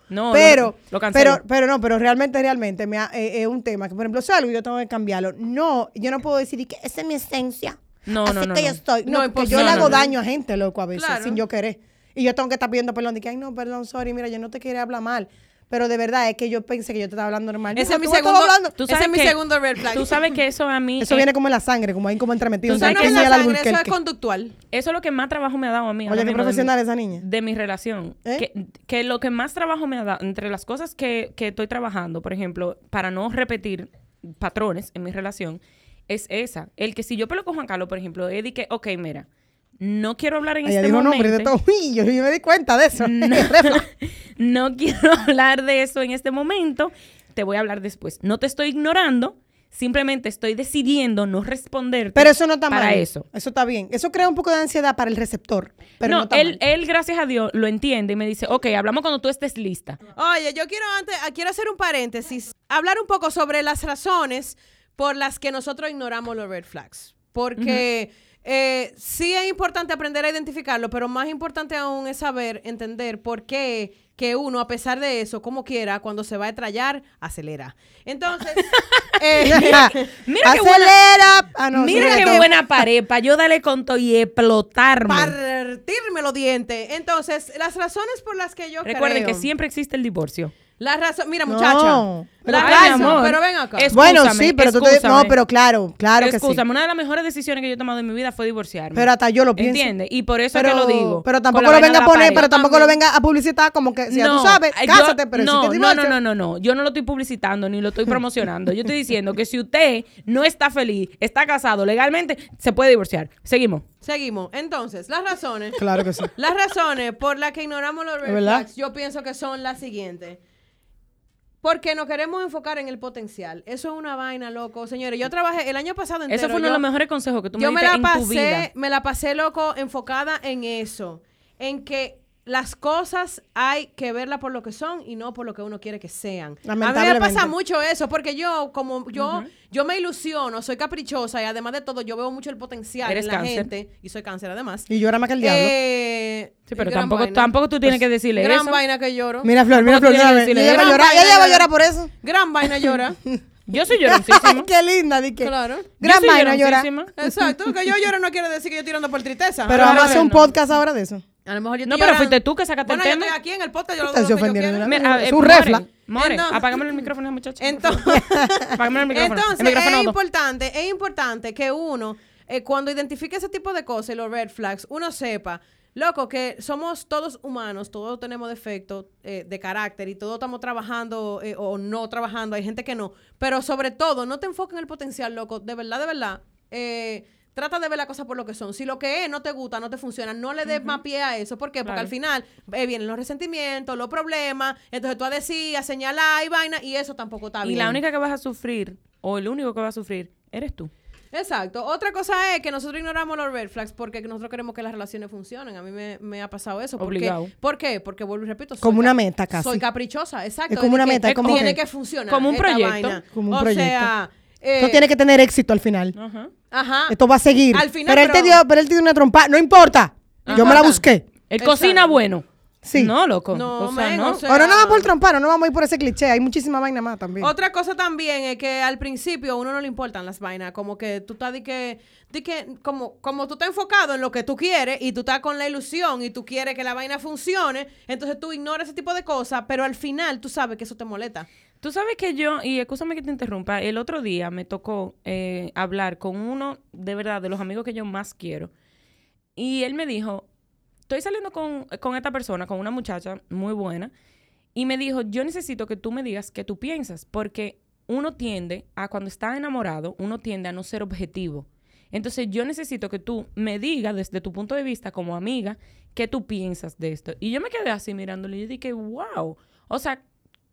No, pero, lo, lo pero, pero no, pero realmente, realmente me ha- eh, es un tema que, por ejemplo, si algo yo tengo que cambiarlo. No, yo no puedo decir "Y que esa es mi esencia. No, así no, no, que no. yo estoy. No, No, porque yo le hago No, no, no. daño a gente, loco, a veces, Claro. sin yo querer. Y yo tengo que estar pidiendo perdón. De que, ay, no, perdón, sorry, mira, yo no te quería hablar mal. Pero de verdad es que yo pensé que yo te estaba hablando normal. Ese es mi segundo. Tú ese sabes es mi segundo red flag. Tú sabes que eso a mí... Eso viene como en la sangre, como ahí como entremetido. Tú Eso sabes no que es señal la al sangre, eso es Albuquerque. conductual. Eso es lo que más trabajo me ha dado a mí. Oye, qué mi- profesional esa niña. de mi relación. ¿Eh? Que, que lo que más trabajo me ha dado, entre las cosas que, que estoy trabajando, por ejemplo, para no repetir patrones en mi relación, es esa. El que si yo peleo con Juan Carlos, por ejemplo, es de que, ok, mira, no quiero hablar en Ella este dijo momento. nombre de todo. Uy, yo, yo me di cuenta de eso. No, quiero hablar de eso en este momento. Te voy a hablar después. No te estoy ignorando, simplemente estoy decidiendo no responderte. Pero eso no está para mal. eso. Eso está bien. Eso crea un poco de ansiedad para el receptor. Pero no, no, está él, mal. él, gracias a Dios, lo entiende y me dice, ok, hablamos cuando tú estés lista. Oye, yo quiero antes, ah, quiero hacer un paréntesis, hablar un poco sobre las razones por las que nosotros ignoramos los red flags. Porque eh, sí es importante aprender a identificarlo, pero más importante aún es saber, entender por qué que uno, a pesar de eso, como quiera, cuando se va a estrellar, acelera. Entonces, eh, Mira qué buena-. Ah, no, Mira qué buena pared para yo darle con todo y explotarme. partirme los dientes. Entonces, las razones por las que yo Recuerden creo... que siempre existe el divorcio. La razón, mira No, muchacha, pero la Ay, razón, amor. pero ven acá. Bueno, Excúsame, sí, pero tú te... excúsame. No, pero claro, claro que sí. Escúchame, una de las mejores decisiones que yo he tomado en mi vida fue divorciarme. Pero hasta yo lo pienso. ¿Entiendes? Y por eso Pero, es que lo digo. pero tampoco lo venga a poner, pero tampoco lo venga a publicitar como que, si ya tú sabes, yo- cásate, pero no, si te no, divorcias. no, no, no, no. Yo no lo estoy publicitando ni lo estoy promocionando. Yo estoy diciendo que si usted no está feliz, está casado legalmente, se puede divorciar. Seguimos. Seguimos. Entonces, las razones. Claro que sí. Las razones por las que ignoramos los red flags, yo pienso que son las siguientes. Porque nos queremos enfocar en el potencial. Eso es una vaina, loco. Señores, yo trabajé el año pasado entero. Eso fue uno de los mejores consejos que tú me yo me diste la en tu vida. pasé, me la pasé loco enfocada en eso, en que las cosas hay que verlas por lo que son y no por lo que uno quiere que sean. A mí me pasa mucho eso porque yo como yo yo me ilusiono, soy caprichosa y además de todo yo veo mucho el potencial Eres en la cáncer. gente y soy cáncer además. Y llora más que el diablo. Eh, Sí, pero tampoco, vaina. tampoco tú tienes que decirle Gran eso. vaina que lloro. Mira, Flor, mira, Flor, mira, ella va a llorar, ella va a llorar por eso. Gran vaina llora. Yo soy Ay, lloroncísima. qué linda, di que. Claro. Gran vaina llora. Exacto, que yo lloro no quiere decir que yo estoy tirando por tristeza. Pero Claro vamos a hacer un no. podcast ahora de eso. A lo mejor yo No, pero llorando. fuiste tú que sacaste bueno, el yo tema. estoy aquí en el podcast, yo lo lo que yo Es un more, refla. More, Entonces- apágame el micrófono, muchacha. Entonces, apágame el micrófono. entonces el micrófono es importante, es importante que uno, eh, cuando identifique ese tipo de cosas, los red flags, uno sepa, loco, que somos todos humanos, todos tenemos defectos eh, de carácter y todos estamos trabajando eh, o no trabajando, hay gente que no, pero sobre todo, no te enfoques en el potencial, loco, de verdad, de verdad. eh, Trata de ver las cosas por lo que son. Si lo que es no te gusta, no te funciona, no le des más pie a eso. ¿Por qué? Porque Claro. al final eh, vienen los resentimientos, los problemas. Entonces tú a decir, a señalar y vaina, y eso tampoco está Y bien. la única que vas a sufrir, o el único que va a sufrir, eres tú. Exacto. Otra cosa es que nosotros ignoramos los red flags porque nosotros queremos que las relaciones funcionen. A mí me, me ha pasado eso. ¿Por qué? Obligado. ¿Por qué? Porque vuelvo y repito. soy Como una meta casi. Soy caprichosa, exacto. Es como una que meta, es como tiene que- que funcionar. Como un proyecto. vaina. Como un o proyecto. sea, eh, Esto tiene que tener éxito al final. Ajá. Ajá. Esto va a seguir. Al final, pero, él te dio, pero él te dio una trompa. No importa. Yo me la busqué. Él cocina bueno. Sí. No, loco. No, o sea, no. o sea- Ahora no vamos por trompa, no, no vamos a ir por ese cliché. Hay muchísima vaina más también. Otra cosa también es que al principio a uno no le importan las vainas, como que tú estás de que, de que como, como tú estás enfocado en lo que tú quieres y tú estás con la ilusión y tú quieres que la vaina funcione, entonces tú ignoras ese tipo de cosas, pero al final tú sabes que eso te molesta. Tú sabes que yo, y escúchame que te interrumpa, el otro día me tocó eh, hablar con uno, de verdad, de los amigos que yo más quiero. Y él me dijo, estoy saliendo con, con esta persona, con una muchacha muy buena, y me dijo, yo necesito que tú me digas qué tú piensas, porque uno tiende a, cuando está enamorado, uno tiende a no ser objetivo. Entonces yo necesito que tú me digas desde tu punto de vista como amiga, qué tú piensas de esto. Y yo me quedé así mirándole y yo dije, wow, o sea,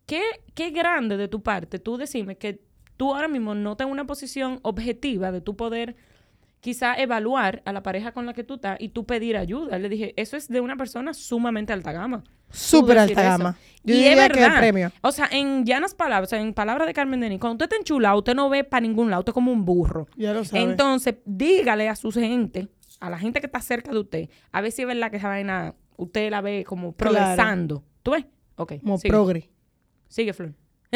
qué, qué grande de tu parte tú decirme que tú ahora mismo no estás en una posición objetiva de tu poder quizá evaluar a la pareja con la que tú estás y tú pedir ayuda. Le dije, eso es de una persona sumamente alta gama. Súper alta eso. gama. Yo y es diría que verdad. el premio. O sea, en llanas palabras, o sea, en palabras de Carmen Denis, cuando usted está enchulado, usted no ve para ningún lado, usted es como un burro. Ya lo sabe. Entonces, dígale a su gente, a la gente que está cerca de usted, a ver si es verdad que esa vaina usted la ve como Claro. progresando. ¿Tú ves? Ok. Como sigue. progre. Sigue, Flor.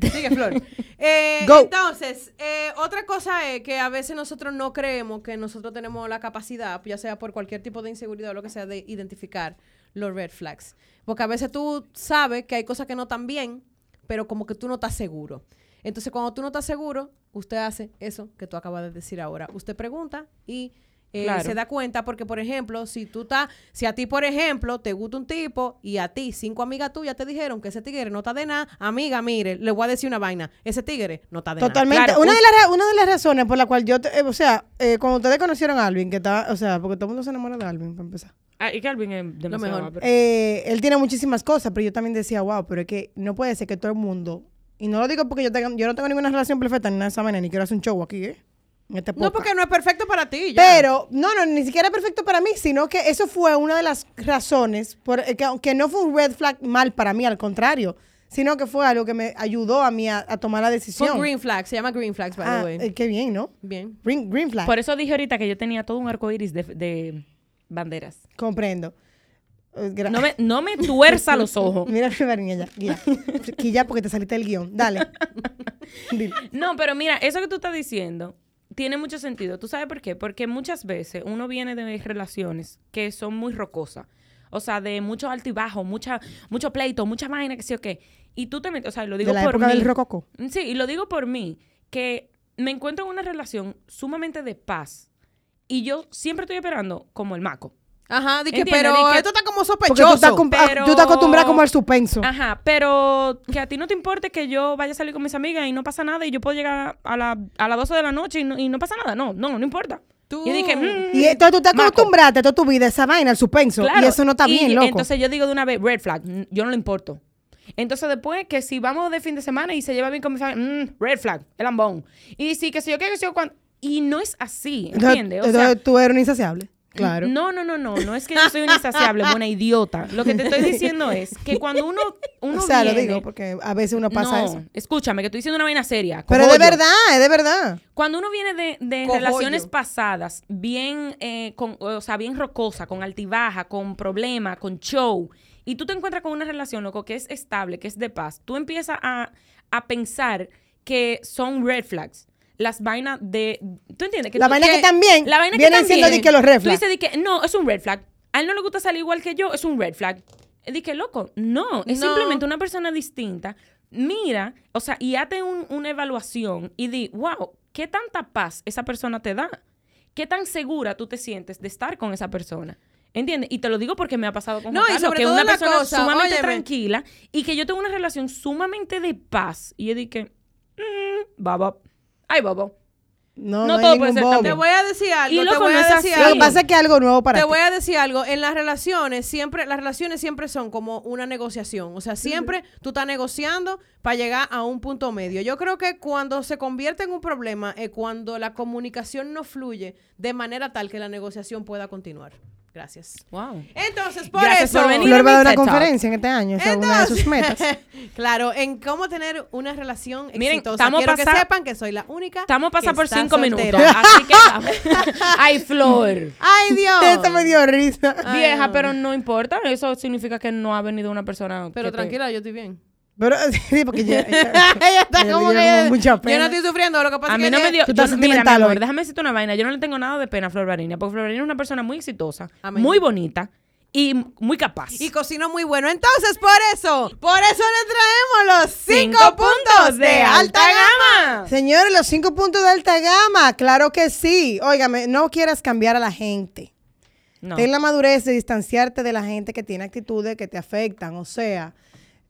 Sigue, Flor. Eh, Go. Entonces, eh, otra cosa es que a veces nosotros no creemos que nosotros tenemos la capacidad, ya sea por cualquier tipo de inseguridad o lo que sea, de identificar los red flags. Porque a veces tú sabes que hay cosas que no están bien, pero como que tú no estás seguro. Entonces, cuando tú no estás seguro, usted hace eso que tú acabas de decir ahora. Usted pregunta y eh, Claro. se da cuenta porque, por ejemplo, si tú estás, si a ti, por ejemplo, te gusta un tipo y a ti cinco amigas tuyas te dijeron que ese tigre no está de nada, amiga, mire, le voy a decir una vaina, ese tigre no está de nada. Totalmente. Claro, una, un- de las, una de las razones por la cual yo, te- eh, o sea, eh, cuando ustedes conocieron a Alvin, que estaba, o sea, porque todo el mundo se enamora de Alvin, para empezar. Ah, y Calvin es demasiado mejor. guapo. Eh, él tiene muchísimas cosas, pero yo también decía, wow, pero es que no puede ser que todo el mundo, y no lo digo porque yo, tenga, yo no tengo ninguna relación perfecta ni nada de esa manera, ni quiero hacer un show aquí, ¿eh? En este No, porque no es perfecto para ti. ya. Pero, no, no, ni siquiera perfecto para mí, sino que eso fue una de las razones, por, eh, que, aunque no fue un red flag mal para mí, al contrario, sino que fue algo que me ayudó a mí a, a tomar la Fue decisión. un green flag, se llama green flags, by Ah, the way. eh, qué bien, ¿no? Bien. Green, green flag. Por eso dije ahorita que yo tenía todo un arco iris de, de banderas. Comprendo. Eh, No me, no me tuerza los ojos. Mira, María, ya, ya. Que ya porque te saliste del guion. Dale. Dile. No, pero mira, eso que tú estás diciendo tiene mucho sentido. ¿Tú sabes por qué? Porque muchas veces uno viene de relaciones que son muy rocosas. O sea, de mucho alto y bajo, mucha, mucho pleito, mucha vaina, que sí o qué. Y tú te metes, o sea, lo digo De la por época mí. del rococo. Sí, y lo digo por mí, que me encuentro en una relación sumamente de paz. Y yo siempre estoy esperando como el maco. Ajá, di que, pero di que- esto está como Porque tú sospechoso. estás, com- ah, pero- tú estás acostumbrada como al suspenso. Ajá, pero que a ti no te importe que yo vaya a salir con mis amigas y no pasa nada y yo puedo llegar a, la, a las 12 de la noche y no, y no pasa nada. No, no, no importa. Tú- Y dije, mm, Y entonces tú maco. acostumbrada toda tu vida a esa vaina, al suspenso. Claro, Y eso no está y bien, loco. Entonces yo digo de una vez, red flag, mm, yo no le importo. Entonces después que si vamos de fin de semana y se lleva bien con mi familia, mm, red flag, el lambón. Y si que si yo qué, que si yo cuando... Y no es así, entonces, ¿entiendes? O sea, entonces tú eres un insaciable. Claro. No, no, no, no, no es que yo soy una insaciable, buena idiota. Lo que te estoy diciendo es que cuando uno, uno o sea, lo digo porque a veces uno pasa no, eso. escúchame, que estoy diciendo una vaina seria. Pero de verdad, es de verdad. Cuando uno viene de, de relaciones pasadas, bien, eh, con, o sea, bien rocosa, con altibaja, con problema, con show, y tú te encuentras con una relación, loco, que es estable, que es de paz, tú empiezas a, a pensar que son red flags. Las vainas de... ¿Tú entiendes? La tú- vaina que también La vaina que vienen también... siendo de que los red Tú flags. dices de que, no, es un red flag. A él no le gusta salir igual que yo, es un red flag. Dije, que loco, no, es No. simplemente una persona distinta. Mira, o sea, y hazte un- una evaluación y di, wow, ¿qué tanta paz esa persona te da? ¿Qué tan segura tú te sientes de estar con esa persona? ¿Entiendes? Y te lo digo porque me ha pasado con No, Juan y Carlos, sobre que todo una la persona cosa, sumamente óyeme. tranquila y que yo tengo una relación sumamente de paz. Y yo dije, mm, baba, ay, babo. No, No no, hay todo puede ser bobo. Te voy a decir algo. Y te voy no a decir así. Lo que algo. pasa es que algo nuevo para Te ti. voy a decir algo, en las relaciones siempre, las relaciones siempre son como una negociación, o sea, siempre tú estás negociando para llegar a un punto medio. Yo creo que cuando se convierte en un problema es cuando la comunicación no fluye de manera tal que la negociación pueda continuar. Gracias. Wow. Entonces, por Gracias eso... por venir. Flor va a dar una TED Talk. conferencia en este año, esa es una de sus metas. claro, en cómo tener una relación Miren, exitosa. estamos Quiero que pasar- sepan que soy la única Estamos que por cinco soltera. minutos. Así que. Ay, Flor. ¡Ay, Dios! Esto me dio risa. Ay, Vieja, no. pero no importa. Eso significa que no ha venido una persona. Pero que te- tranquila, yo estoy bien. Pero sí, porque ya, Ella está como que... mucha Yo pena. no estoy sufriendo, lo que pasa A es mí que... no me dio. Tú yo estás no- mira, mi amor, déjame decirte una vaina. Yo no le tengo nada de pena a Flor Barinia, porque Flor Barinia es una persona muy exitosa, Amén. muy bonita y muy capaz. Y cocinó muy bueno. Entonces, por eso, por eso le traemos los cinco, Cinco puntos de alta gama. Señores, los cinco puntos de alta gama, claro que sí. Óigame, no quieras cambiar a la gente. No. Ten la madurez de distanciarte de la gente que tiene actitudes que te afectan. O sea,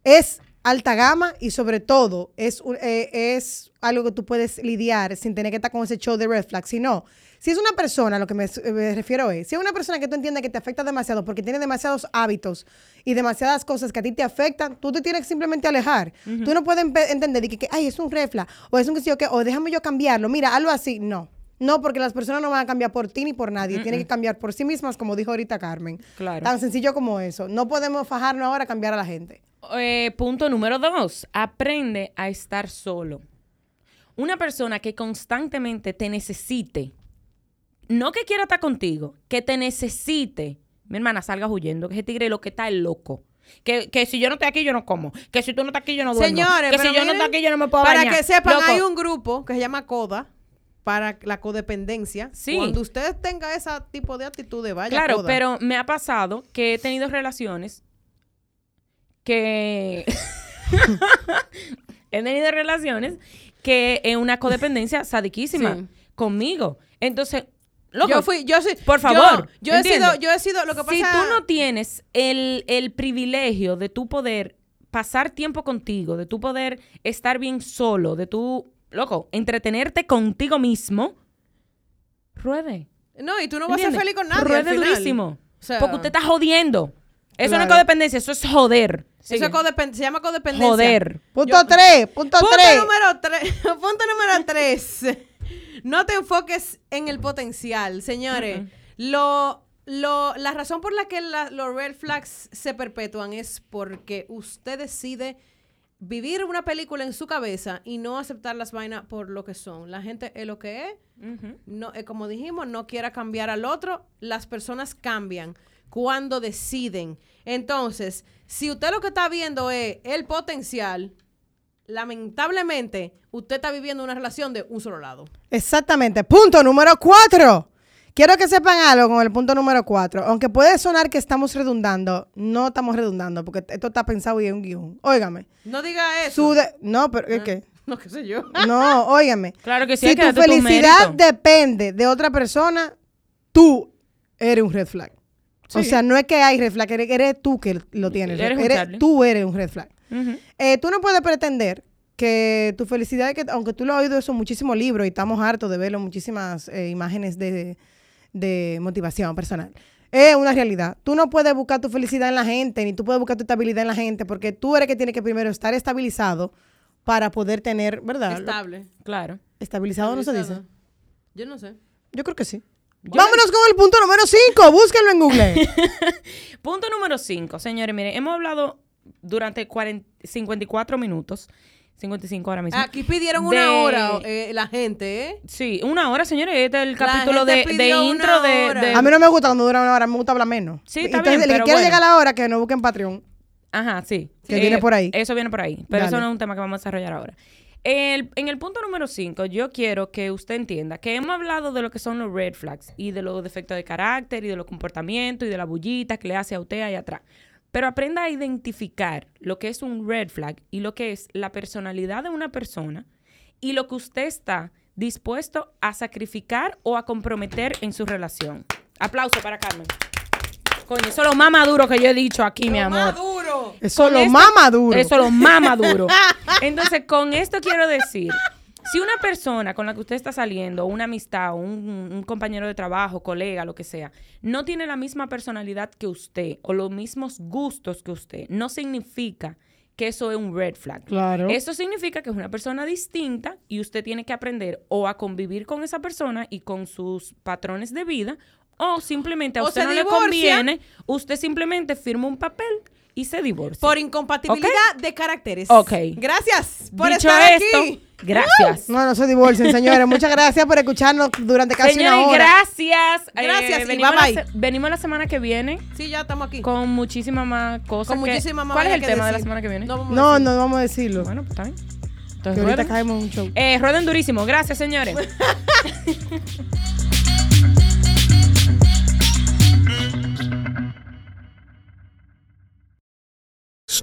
es alta gama y sobre todo es, eh, es algo que tú puedes lidiar sin tener que estar con ese show de red flag. Si no, si es una persona, lo que me, me refiero es, si es una persona que tú entiendes que te afecta demasiado porque tiene demasiados hábitos y demasiadas cosas que a ti te afectan, tú te tienes que simplemente alejar. Tú no puedes entender de que, que, ay, es un red flag o es un que sí o que, o déjame yo cambiarlo. Mira, algo así. No. No, porque las personas no van a cambiar por ti ni por nadie. Tienen que cambiar por sí mismas, como dijo ahorita Carmen. Claro. Tan sencillo como eso. No podemos fajarnos ahora a cambiar a la gente. Eh, punto número dos. Aprende a estar solo. Una persona que constantemente te necesite, no que quiera estar contigo, que te necesite. Mi hermana, salgas huyendo, que ese tigre lo que está es loco. Que, que si yo no estoy aquí, yo no como. Que si tú no estás aquí, yo no duermo. Señores, que si yo no estoy aquí, yo no me puedo Para bañar. que sepan, Loco, hay un grupo que se llama CODA para la codependencia. Sí. Cuando usted tenga ese tipo de actitudes, vaya Claro, CODA. pero me ha pasado que he tenido relaciones que... he tenido relaciones que en una codependencia sadiquísima Sí. conmigo. Entonces, loco, yo fui, yo sí. por favor, Yo, he sido, yo he sido, lo que pasa si tú no tienes el, el privilegio de tu poder pasar tiempo contigo, de tu poder estar bien solo, de tu, loco, entretenerte contigo mismo, ruede. No, y tú no vas a ser feliz con nadie al Ruede final. durísimo. O sea, porque usted está jodiendo. Eso no es codependencia, eso es joder. Eso es codepen- se llama codependencia. Joder. Punto Yo- tres, punto, Punto tres. número tres. Punto número tres. No te enfoques en el potencial, señores. Lo, lo, la razón por la que la- los red flags se perpetúan es porque usted decide vivir una película en su cabeza y no aceptar las vainas por lo que son. La gente es lo que es. No, eh, como dijimos, no quiera cambiar al otro. Las personas cambian cuando deciden. Entonces, si usted lo que está viendo es el potencial, lamentablemente, usted está viviendo una relación de un solo lado. Exactamente. Punto número cuatro. Quiero que sepan algo con el punto número cuatro. Aunque puede sonar que estamos redundando, no estamos redundando, porque esto está pensado y es un guion. Óigame. No diga eso. Su de- no, pero ¿qué? qué? No, qué sé yo. No, óigame. Claro que sí, si tu felicidad depende de otra persona, tú eres un red flag. O sea, no es que hay red flag, eres, tú que lo tienes. Eres Eres- tú eres un red flag. Eh, tú no puedes pretender que tu felicidad, que, aunque tú lo has oído eso en muchísimos libros y estamos hartos de verlo en muchísimas eh, imágenes de, de motivación personal, es una realidad. Tú no puedes buscar tu felicidad en la gente, ni tú puedes buscar tu estabilidad en la gente, porque tú eres que tiene que primero estar estabilizado para poder tener, ¿verdad? Estable. Claro. Estabilizado no se dice. Yo no sé. Yo creo que sí. Vámonos con el punto número 5. Búsquenlo en Google. Punto número 5, señores, miren, hemos hablado durante 40 54 minutos, 55 ahora mismo. Aquí pidieron de- una hora eh, la gente, ¿eh? Sí, una hora, señores, este es el capítulo de, intro de, de- A mí no me gusta cuando dura una hora, me gusta hablar menos. Sí, está Entonces, bien, el que pero quiera bueno. llegar a la hora, que no busquen Patreon. Ajá, sí. Que viene por ahí. Eso viene por ahí. Pero eso no es un tema que vamos a desarrollar ahora. El- en el punto número 5, yo quiero que usted entienda que hemos hablado de lo que son los red flags y de los defectos de carácter y de los comportamientos y de la bullita que le hace a usted ahí atrás. Pero aprenda a identificar lo que es un red flag y lo que es la personalidad de una persona y lo que usted está dispuesto a sacrificar o a comprometer en su relación. Aplauso para Carmen. Coño, eso es lo más maduro que yo he dicho aquí, mi amor. duro. Eso lo esto- más maduro. Eso es lo más maduro. Entonces, con esto quiero decir, Si una persona con la que usted está saliendo, una amistad, un, un compañero de trabajo, colega, lo que sea, no tiene la misma personalidad que usted o los mismos gustos que usted, no significa que eso es un red flag. Claro. Eso significa que es una persona distinta y usted tiene que aprender o a convivir con esa persona y con sus patrones de vida o simplemente a usted no divorcia. le conviene, usted simplemente firma un papel y se divorcia. Por incompatibilidad de caracteres. Ok. Gracias por Dicho estar esto, aquí. gracias. No, no se divorcien, señores. Muchas gracias por escucharnos durante casi Señores, una hora. gracias. Eh, Gracias y venimos, bye, la bye. se- venimos la semana que viene Sí, ya estamos aquí. con muchísimas más cosas. Con que- muchísima más ¿Cuál es el que tema de la semana que viene? No, vamos No, no vamos a decirlo. Bueno, pues está bien. que Entonces, ahorita rueden. caemos un show. Eh, rueden durísimo. Gracias, señores.